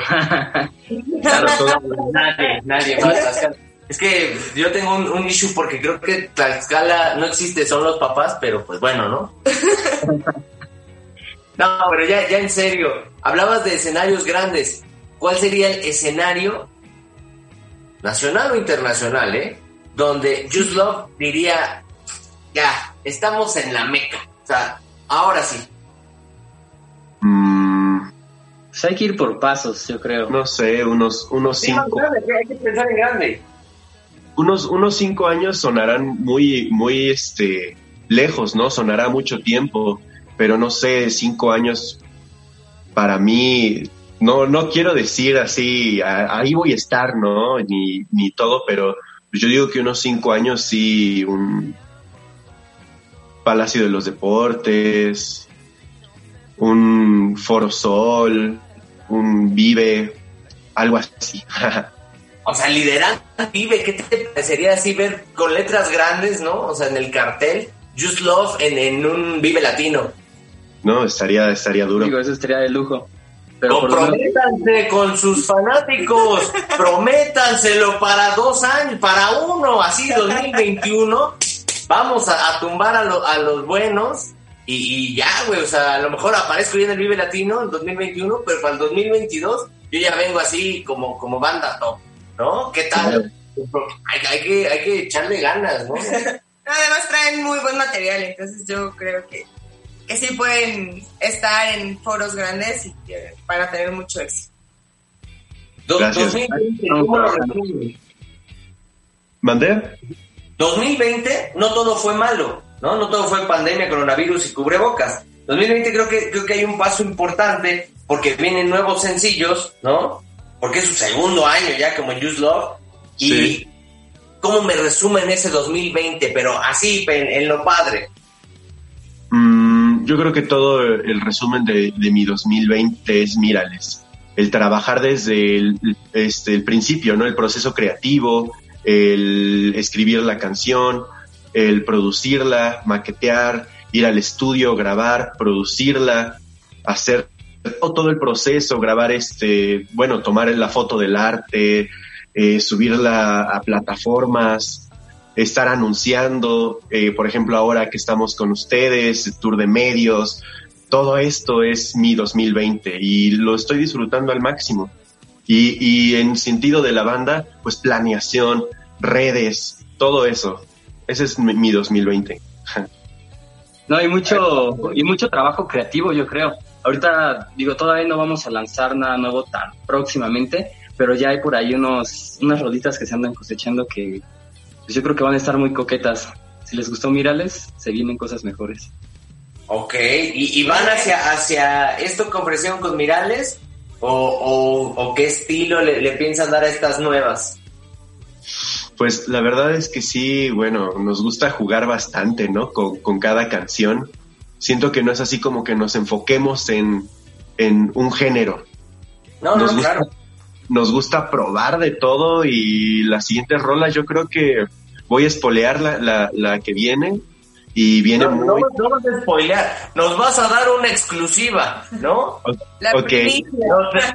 claro, [LAUGHS] nadie, nadie más Tlaxcala. Es que yo tengo un, un, issue porque creo que Tlaxcala no existe, son los papás, pero pues bueno, ¿no? [LAUGHS] no, pero ya, ya en serio, hablabas de escenarios grandes. ¿Cuál sería el escenario nacional o internacional, eh? Donde Just [LAUGHS] Love diría, ya, estamos en la meca. O sea, ahora sí. Mm, Pues hay que ir por pasos, yo creo. no sé, unos, unos cinco, hay que pensar en grande. unos, unos cinco años sonarán muy, muy, este, lejos, ¿no? Sonará mucho tiempo, pero no sé, cinco años para mí, no, no quiero decir así, a- ahí voy a estar, ¿no? Ni, ni todo, pero yo digo que unos cinco años sí, un Palacio de los Deportes, un Foro Sol, un Vive, algo así. [LAUGHS] O sea, liderando Vive, ¿qué te parecería así ver con letras grandes, no? O sea, en el cartel, Just Love en, en un Vive Latino. no, estaría, estaría duro. Digo, eso estaría de lujo. Pero Comprométanse con sus fanáticos, [LAUGHS] prométanselo para dos años, para uno, así 2021. Vamos a, a tumbar a, lo- a los buenos y, y ya, güey, o sea, a lo mejor aparezco yo en el Vive Latino en 2021, pero para el 2022 yo ya vengo así como, como banda top, ¿no? ¿Qué tal? Hay, hay que, hay que echarle ganas, [LAUGHS] ¿no? Además traen muy buen material, entonces yo creo que, que sí pueden estar en foros grandes y que van a tener mucho éxito. Gracias. 2020, ¿cómo lo resumen? ¿Mandé? 2020 no todo fue malo, ¿no? No todo fue pandemia, coronavirus y cubrebocas. 2020 creo que, creo que hay un paso importante porque vienen nuevos sencillos, ¿no? Porque es su segundo año ya como Use Love. Y Sí. cómo me resumen ese 2020, pero así, en, en lo padre. Mm, yo creo que todo el resumen de, de mi 2020 es Mírales. El trabajar desde el, este, el principio, ¿no? El proceso creativo, el escribir la canción, el producirla, maquetear, ir al estudio, grabar, producirla, hacer todo el proceso, grabar este, bueno, tomar la foto del arte, eh, subirla a plataformas, estar anunciando, eh, por ejemplo, ahora que estamos con ustedes, tour de medios, todo esto es mi 2020 y lo estoy disfrutando al máximo. Y, y en sentido de la banda, pues planeación, redes, todo eso. Ese es mi, mi 2020. No, hay mucho, y mucho trabajo creativo, yo creo. Ahorita, digo, todavía no vamos a lanzar nada nuevo tan próximamente, pero ya hay por ahí unos, unas rolitas que se andan cosechando que pues yo creo que van a estar muy coquetas. Si les gustó Mirales, se vienen cosas mejores. Ok, ¿y, y van hacia, hacia esto que ofrecieron con Mirales? ¿O, o, o qué estilo le, le piensan dar a estas nuevas? Pues la verdad es que sí, bueno, nos gusta jugar bastante, ¿no? Con, con cada canción. Siento que no es así como que nos enfoquemos en, en un género. No, Nos no, gusta- claro. Nos gusta probar de todo y las siguientes rolas yo creo que voy a espolear la, la, la que viene y viene No, no, muy... no vas a spoilear, nos vas a dar una exclusiva, ¿no? La Ok. primicia.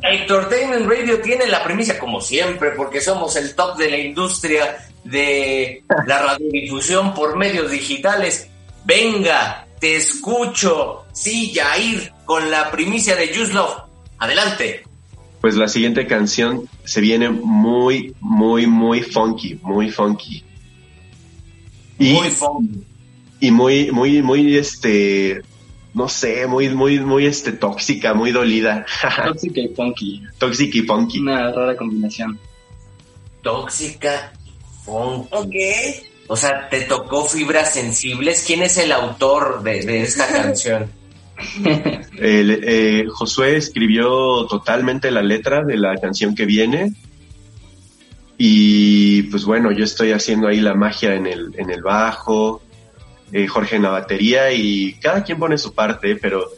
Entertainment Radio tienen la primicia, como siempre, porque somos el top de la industria de la radiodifusión por medios digitales. Venga, te escucho. Sí, Jair, con la primicia de Just Love. Adelante. Pues la siguiente canción se viene muy, muy, muy funky, muy funky. Y, Muy fun. Y muy, muy, muy, este, no sé, muy, muy, muy, este, tóxica, muy dolida. [LAUGHS] Tóxica y funky. Tóxica y funky. Una rara combinación. tóxica funky. Ok. O sea, ¿te tocó fibras sensibles? ¿Quién es el autor de, de esta [LAUGHS] canción? El, eh, Josué escribió totalmente la letra de la canción que viene. Y pues bueno, yo estoy haciendo ahí la magia en el, en el bajo, eh, Jorge en la batería y cada quien pone su parte, pero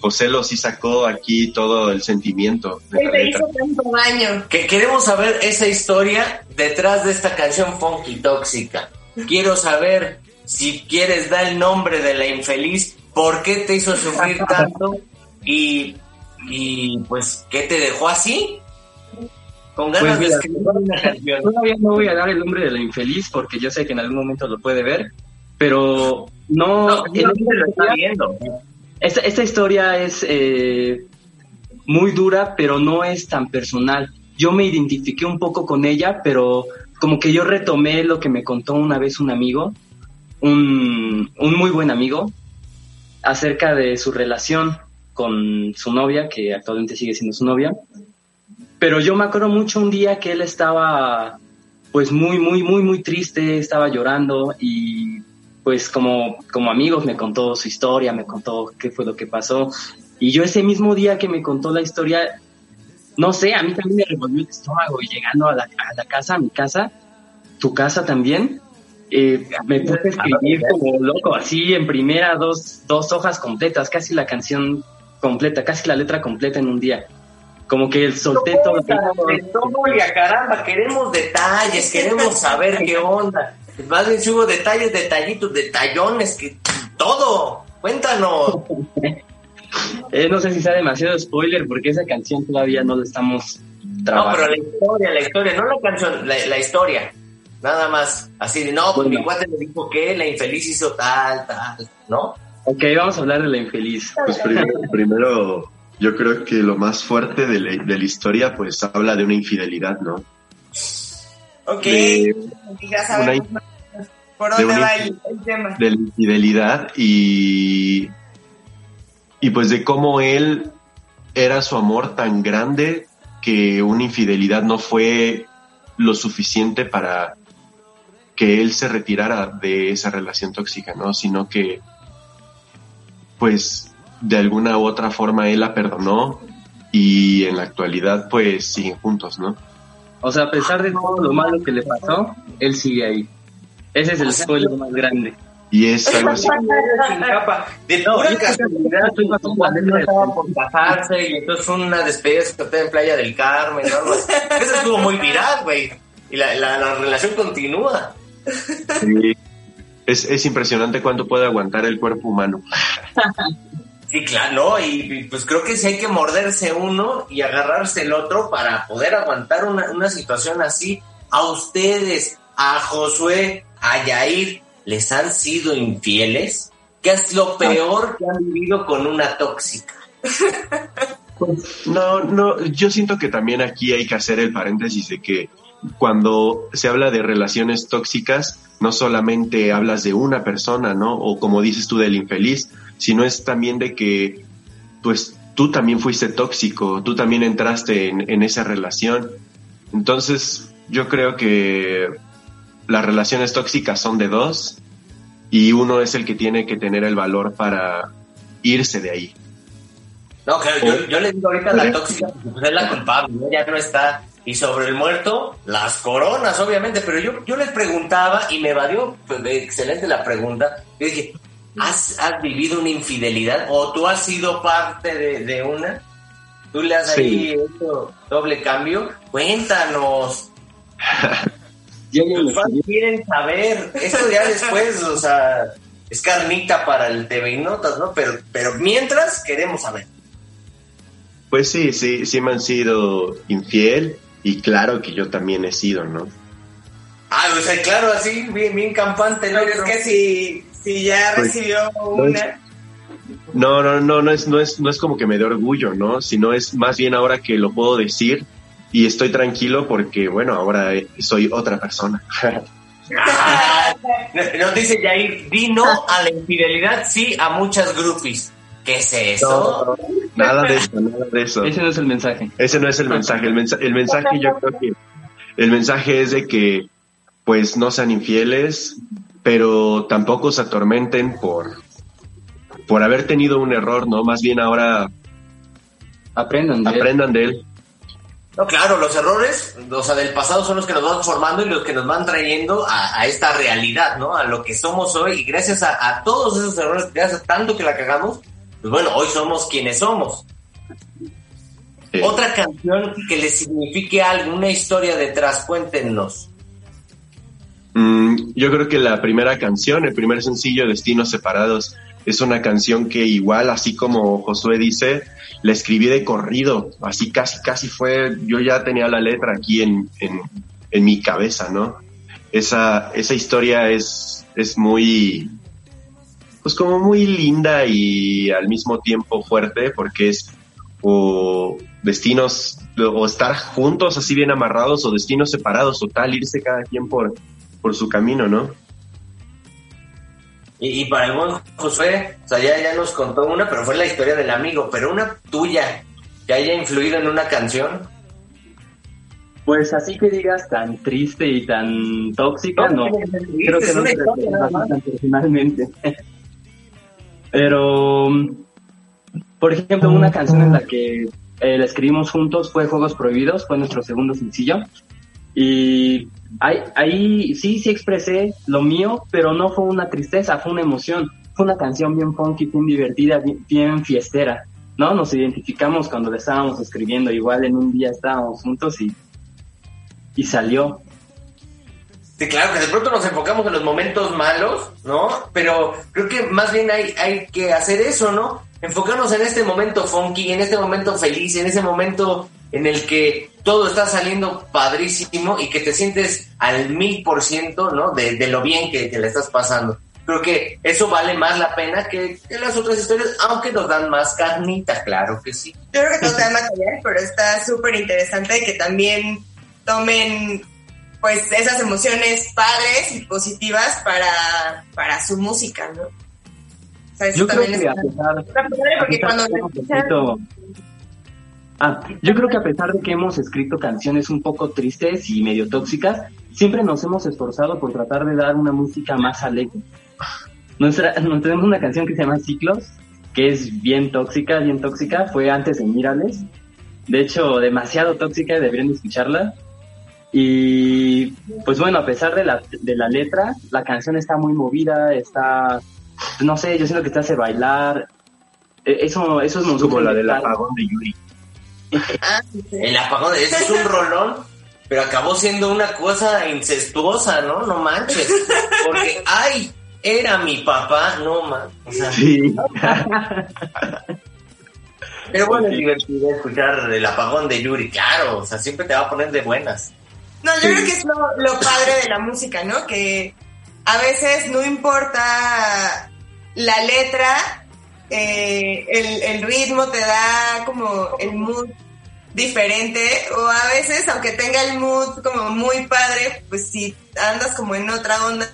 José lo sí sacó aquí todo el sentimiento. de ¿Qué la letra. hizo tanto daño? Que queremos saber esa historia detrás de esta canción funky tóxica. Quiero saber si quieres dar el nombre de la infeliz, por qué te hizo sufrir [LAUGHS] tanto y, y pues qué te dejó así. Con ganas Pues mira, de escribir una canción. Todavía no voy a dar el nombre de la infeliz porque yo sé que en algún momento lo puede ver, pero no. Lo está viendo. esta, esta historia es eh, muy dura, pero no es tan personal. Yo me identifiqué un poco con ella, pero como que yo retomé lo que me contó una vez un amigo, un, un muy buen amigo, acerca de su relación con su novia, que actualmente sigue siendo su novia. Pero yo me acuerdo mucho un día que él estaba pues muy, muy, muy, muy triste, estaba llorando y pues como, como amigos me contó su historia, me contó qué fue lo que pasó. Y yo ese mismo día que me contó la historia, no sé, a mí también me revolvió el estómago y llegando a la, a la casa, a mi casa, tu casa también, eh, me puse a escribir como loco, así en primera dos, dos hojas completas, casi la canción completa, casi la letra completa en un día. Como que solté todo. Historia, caramba, queremos detalles, queremos saber qué onda. Más bien si hubo detalles, detallitos, detallones, que todo. Cuéntanos. [LAUGHS] Eh, no sé si sea demasiado spoiler porque esa canción todavía no la estamos No, trabajando. pero la historia, la historia, no la canción, la, la historia. Nada más. Así de, no, pues Bueno. mi cuate me dijo que la infeliz hizo tal, tal, ¿no? Ok, vamos a hablar de la infeliz. Pues primero, primero, yo creo que lo más fuerte de la, de la historia, pues habla de una infidelidad, ¿no? Ok. De- ya sabemos una- por de dónde va el, el tema. de la infidelidad y, y pues de cómo él era su amor tan grande que una infidelidad no fue lo suficiente para que él se retirara de esa relación tóxica, ¿no? Sino que pues de alguna u otra forma él la perdonó y en la actualidad pues siguen juntos, ¿no? O sea, a pesar de todo lo malo que le pasó, él sigue ahí. Ese es el spoiler más grande. Y es algo así. De No, pura casualidad, no estaba por casarse y entonces una despedida de en Playa del Carmen, ¿no? Eso estuvo muy viral, güey. Y la, la, la relación continúa. Sí. Es, es impresionante cuánto puede aguantar el cuerpo humano. [LAUGHS] Sí, claro, ¿no? Y, y, pues creo que sí hay que morderse uno y agarrarse el otro para poder aguantar una, una situación así. A ustedes, a Josué, a Yair, ¿les han sido infieles? ¿Qué es lo peor que han vivido con una tóxica? [LAUGHS] No, no, yo siento que también aquí hay que hacer el paréntesis de que cuando se habla de relaciones tóxicas, no solamente hablas de una persona, ¿no? O como dices tú del infeliz, sino es también de que, pues, tú también fuiste tóxico, tú también entraste en, en esa relación. Entonces, yo creo que las relaciones tóxicas son de dos y uno es el que tiene que tener el valor para irse de ahí. No, claro, yo, yo le digo ahorita la tóxica, porque pues es la culpable, ya no está. Y sobre el muerto, las coronas, obviamente. Pero yo, yo les preguntaba y me evadió pues, excelente la pregunta. Yo dije, ¿has, has vivido una infidelidad o tú has sido parte de, de una? ¿Tú le has Sí. ahí hecho doble cambio? Cuéntanos. Los fans quieren saber. Eso ya después, o sea, es carnita para el TV y Notas, ¿no? Pero, pero mientras queremos saber. Pues sí, sí, sí me han sido infiel y claro que yo también he sido, ¿no? Ah, o sea, claro, así, bien, bien campante, ¿no? Pero es que si, si ya Pues, recibió una... No, no, no, no es, no es, no es como que me dé orgullo, ¿no? Sino es más bien ahora que lo puedo decir y estoy tranquilo porque, bueno, ahora soy otra persona. [LAUGHS] Ah, nos dice Jair, di no a la infidelidad, sí a muchas groupies. ¿Qué es eso? nada de eso, nada de eso. Ese no es el mensaje. Ese no es el mensaje. El, mensa- el mensaje yo creo que el mensaje es de que pues no sean infieles, pero tampoco se atormenten por, por haber tenido un error, ¿no? Más bien ahora Aprendan de él. aprendan de él. No, claro, los errores, o sea, del pasado son los que nos van formando y los que nos van trayendo a, a esta realidad, ¿no? A lo que somos hoy y gracias a, a todos esos errores, gracias a tanto que la cagamos, pues bueno, hoy somos quienes somos. Sí. Otra canción que le signifique algo, una historia detrás, cuéntenos. Mm, yo creo que la primera canción, el primer sencillo, Destinos Separados, es una canción que igual, así como Josué dice, la escribí de corrido, así casi, casi fue, yo ya tenía la letra aquí en, en, en mi cabeza, ¿no? Esa, esa historia es, es muy, pues como muy linda y al mismo tiempo fuerte, porque es o destinos, o estar juntos así bien amarrados, o destinos separados, o tal, irse cada quien por, por su camino, ¿no? Y, y para el buen Josué, o sea, ya, ya nos contó una, pero fue la historia del amigo, pero una tuya que haya influido en una canción. Pues así que digas tan triste y tan tóxica, no. Creo que no más. tan personalmente. [LAUGHS] Pero, por ejemplo, una canción en la que eh, la escribimos juntos fue Juegos Prohibidos, fue nuestro segundo sencillo. Y ahí, ahí sí, sí expresé lo mío, pero no fue una tristeza, fue una emoción. Fue una canción bien funky, bien divertida, bien, fiestera. ¿No? Nos identificamos cuando la estábamos escribiendo. Igual en un día estábamos juntos y, y salió. Claro, que de pronto nos enfocamos en los momentos malos, ¿no? Pero creo que más bien hay, hay que hacer eso, ¿no? Enfocarnos en este momento funky, en este momento feliz, en ese momento en el que todo está saliendo padrísimo y que te sientes al mil por ciento, ¿no? De, de lo bien que, que le estás pasando. Creo que eso vale más la pena que, que las otras historias, aunque nos dan más carnita, claro que sí. Yo creo que todo te va a callar, pero está súper interesante que también tomen pues esas emociones padres y positivas para, para su música, ¿no? O sea, eso Yo creo también que a está- pesar, está padre porque a pesar cuando Ah, yo creo que a pesar de que hemos escrito canciones un poco tristes y medio tóxicas, siempre nos hemos esforzado por tratar de dar una música más alegre. Nuestra, no, tenemos una canción que se llama Ciclos, que es bien tóxica, bien tóxica, fue antes de Mírales. De hecho, demasiado tóxica, deberían escucharla. Y pues bueno, a pesar de la, de la letra, la canción está muy movida, está, no sé, yo siento que te hace bailar. Eh, Eso, eso es Como la del apagón de Yuri. El apagón, ese es un rolón, pero acabó siendo una cosa incestuosa, ¿no? No manches. Porque, ay, era mi papá, no man. O sea, Sí. pero bueno, es divertido escuchar el apagón de Yuri, claro, o sea, siempre te va a poner de buenas. No, yo creo que es lo, lo padre de la música, ¿no? Que a veces no importa la letra, eh, el, el ritmo te da como el mood diferente, o a veces, aunque tenga el mood como muy padre, pues si andas como en otra onda,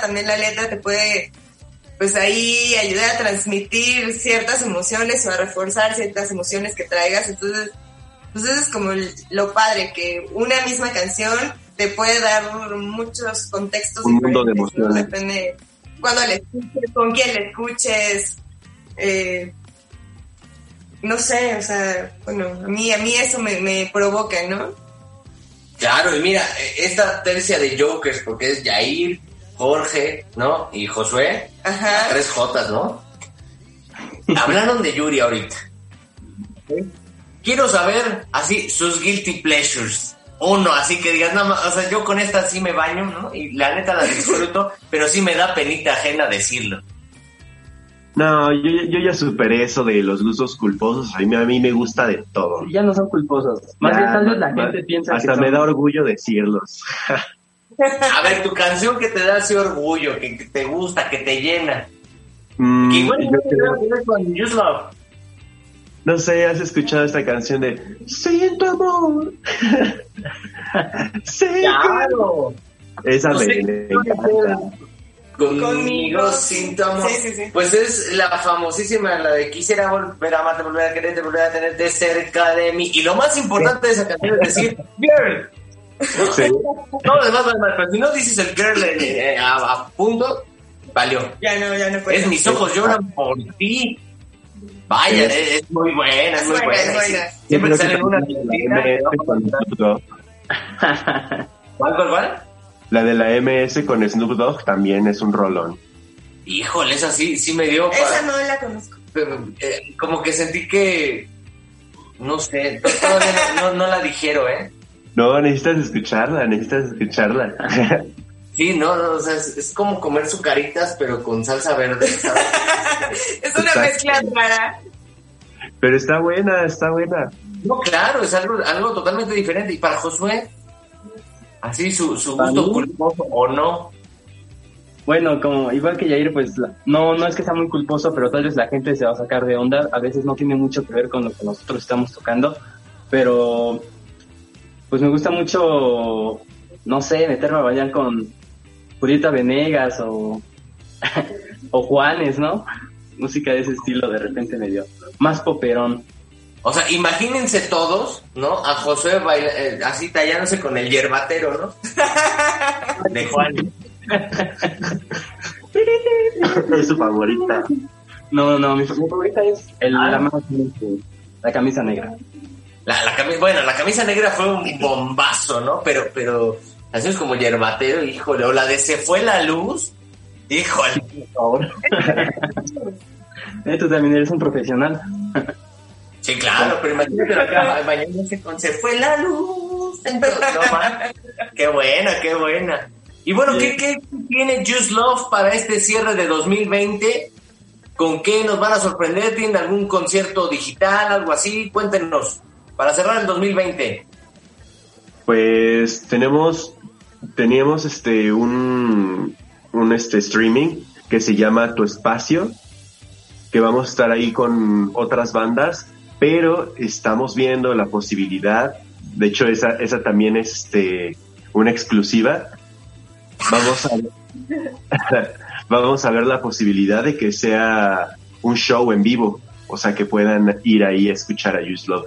también la letra te puede pues ahí ayudar a transmitir ciertas emociones o a reforzar ciertas emociones que traigas, entonces pues eso es como lo padre, que una misma canción te puede dar muchos contextos Un mundo de emociones. Depende cuándo la escuches, con quién la escuches, eh, no sé, o sea, bueno, a mí, a mí eso me, me provoca, ¿no? Claro, y mira, eh, esta tercia de Jokers, porque es Jair, Jorge, ¿no? Y Josué, Ajá. tres Jotas, ¿no? Hablaron de Yuri ahorita. Quiero saber, así, sus guilty pleasures. Uno, así que digas, nada más, o sea, yo con esta sí me baño, ¿no? Y la neta la disfruto, [LAUGHS] pero sí me da penita ajena decirlo. No, yo, yo ya superé eso de los gustos culposos. A mí, a mí me gusta de todo. Ya no son culposos. Más Ya, bien, tal vez la gente piensa Hasta que me son- da orgullo decirlos. [LAUGHS] A ver, tu canción que te da ese orgullo, que, que te gusta, que te llena. Mm, Que igual yo creo- con Just Love. no sé, ¿has escuchado esta canción de Siento amor? [LAUGHS] Que- Claro. Esa No me, me encanta. Conmigo, Conmigo, sin tu amor. sí, sí, sí. Pues es la famosísima, la de quisiera volver a amarte, volver a quererte, volver a tenerte cerca de mí. Y lo más importante de esa canción es decir, girl, Sí. Todo lo demás vale más, pero si no dices el girl eh, eh, a, a punto, valió. Ya no, ya no puedo. Es mis ojos lloran por ti. Vaya, es, es muy buena, es muy buena, buena. Siempre sale una. ¿Cuál, cuál, cuál? [LAUGHS] La de la MS con Snoop Dogg también es un rolón. Híjole, esa sí, sí me dio Esa no la conozco. pero, eh, como que sentí que no sé, to- todavía no, no, no la dijeron, ¿eh? No, necesitas escucharla, necesitas escucharla. [LAUGHS] Sí, no, no, o sea, es, es como comer sucaritas, pero con salsa verde, ¿sabes? [LAUGHS] Es una Exacto. mezcla rara. Pero está buena, está buena. No, claro, es algo, algo totalmente diferente. Y para Josué, así su, su ¿Para gusto culposo o no. Bueno, como igual que Yair, pues no, no es que sea muy culposo, pero tal vez la gente se va a sacar de onda. A veces no tiene mucho que ver con lo que nosotros estamos tocando, pero pues me gusta mucho, no sé, meterme a bailar con Julieta Venegas o, [LAUGHS] o Juanes, ¿no? Música de ese estilo de repente medio más poperón. O sea, imagínense todos, ¿no? A Josué baila- eh, así tallándose con el yerbatero, ¿no? [LAUGHS] De Juan. es su favorita. No, no, mi, mi favorita es el, la, más- la camisa negra. La, la cami- bueno, la camisa negra fue un bombazo, ¿no? Pero, pero, así es como yerbatero, híjole. O la de se fue la luz, híjole. Por favor. [LAUGHS] Eh, Tú también eres un profesional. Sí, claro, pero imagínate acá, mañana se, con- se fue la luz. Entonces, no, qué buena, qué buena. Y bueno, ¿qué, qué tiene Just Love para este cierre de 2020? ¿Con qué nos van a sorprender? ¿Tienen algún concierto digital, algo así? Cuéntenos, para cerrar el 2020. Pues tenemos, teníamos este un, un este streaming que se llama Tu Espacio, que vamos a estar ahí con otras bandas, pero estamos viendo la posibilidad, de hecho esa, esa también es este una exclusiva. Vamos a [LAUGHS] vamos a ver la posibilidad de que sea un show en vivo, o sea que puedan ir ahí a escuchar a Use Love.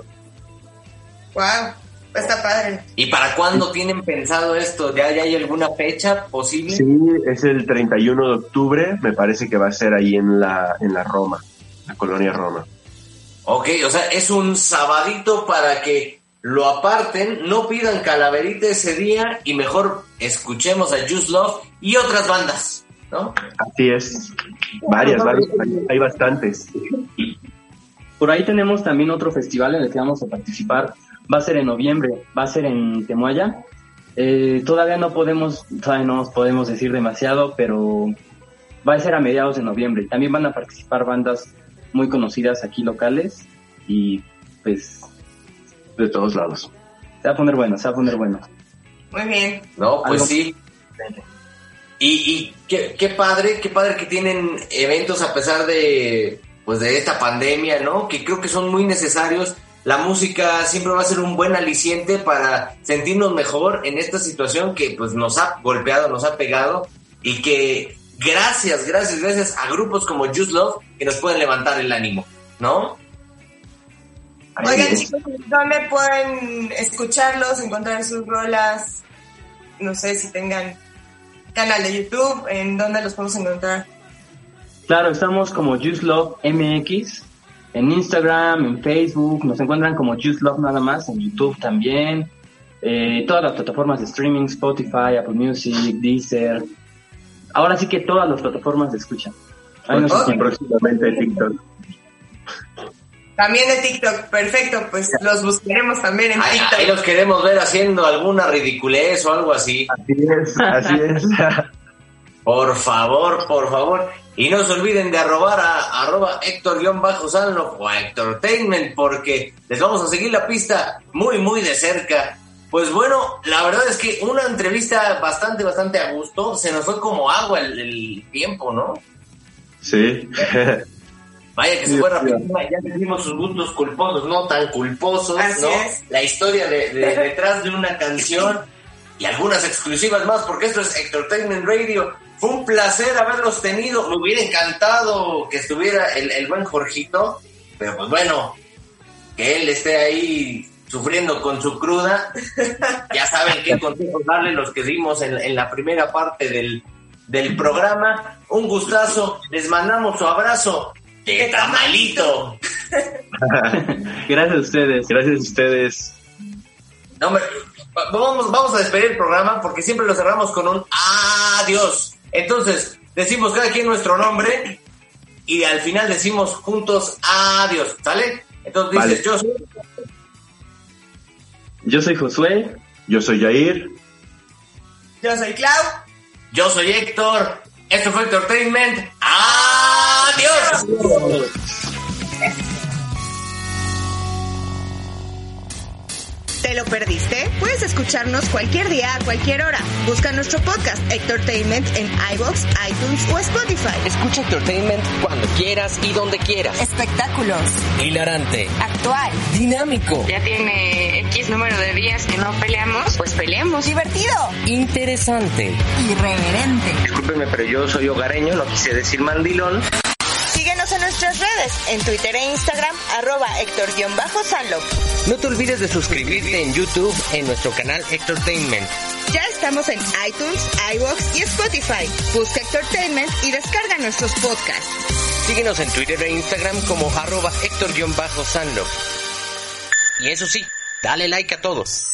Wow, está padre. ¿Y para cuándo tienen pensado esto? ¿Ya, ya hay alguna fecha posible? Sí, es el 31 de octubre, me parece que va a ser ahí en la, en la Roma, la colonia Roma. Ok, o sea, es un sabadito para que lo aparten, no pidan calaverita ese día y mejor escuchemos a Juice Love y otras bandas, ¿no? Así es, varias, varias, hay- hay bastantes. Por ahí tenemos también otro festival en el que vamos a participar. Va a ser en noviembre, va a ser en Temuaya. Eh, todavía no podemos, todavía no nos podemos decir demasiado, pero va a ser a mediados de noviembre. También van a participar bandas muy conocidas aquí locales y pues De todos lados. se va a poner bueno, se va a poner bueno. Muy bien. No, pues Algo- sí. Y, y qué, qué padre, qué padre que tienen eventos a pesar de, pues de esta pandemia, ¿no? Que creo que son muy necesarios. La música siempre va a ser un buen aliciente para sentirnos mejor en esta situación que pues nos ha golpeado, nos ha pegado y que gracias, gracias, gracias a grupos como Just Love que nos pueden levantar el ánimo, ¿no? Oigan, chicos, ¿dónde pueden escucharlos, encontrar sus rolas? No sé si tengan canal de YouTube, ¿en dónde los podemos encontrar? Claro, estamos como Juice Love MX en Instagram, en Facebook, nos encuentran como Juice Love nada más, en YouTube también, eh, todas las plataformas de streaming, Spotify, Apple Music, Deezer. Ahora sí que todas las plataformas de escucha. Ahí nos próximamente TikTok. También de TikTok, perfecto, pues los buscaremos también en Ahí, TikTok. ahí los queremos ver haciendo alguna ridiculez o algo así. Así es, así es. [LAUGHS] Por favor, por favor. Y no se olviden de arrobar a arroba Héctor-Sanlo o a Héctortainment porque les vamos a seguir la pista muy, muy de cerca. Pues bueno, la verdad es que una entrevista bastante, bastante a gusto. Se nos fue como agua el, el tiempo, ¿no? Sí. [LAUGHS] Vaya que se fue rapidísima. Ya vimos sus gustos culposos, no tan culposos, Así ¿no? es. La historia de, de- [LAUGHS] detrás de una canción y algunas exclusivas más, porque esto es Entertainment Radio. Fue un placer haberlos tenido. Me hubiera encantado que estuviera el, el buen Jorgito, pero pues bueno, que él esté ahí sufriendo con su cruda. Ya saben qué consejos darle los que dimos en, en la primera parte del, del programa. Un gustazo, les mandamos su abrazo. ¡Qué tamalito! [LAUGHS] Gracias a ustedes. Gracias a ustedes. No, hombre, vamos, vamos a despedir el programa porque siempre lo cerramos con un adiós. Entonces, decimos cada quien nuestro nombre y al final decimos juntos adiós, ¿sale? Entonces Vale. dices, yo soy Yo soy Josué. Yo soy Jair. Yo soy Clau. Yo soy Héctor. Esto fue Entertainment. ¡Adiós! ¿Te lo perdiste? Puedes escucharnos cualquier día, a cualquier hora. Busca nuestro podcast Entertainment en iBox, iTunes o Spotify. Escucha Entertainment cuando quieras y donde quieras. Espectáculos. Hilarante. Actual. Dinámico. Ya tiene X número de días que no peleamos, pues peleemos. Divertido. Interesante. Irreverente. Discúlpenme, pero yo soy hogareño, no quise decir mandilón. Síguenos en nuestras redes, en Twitter e Instagram, arroba Héctor-Sanlop. No te olvides de suscribirte en YouTube en nuestro canal Entertainment. Ya estamos en iTunes, iBox y Spotify. Busca Entertainment y descarga nuestros podcasts. Síguenos en Twitter e Instagram como arroba Héctor-Sanlop. Y eso sí, dale like a todos.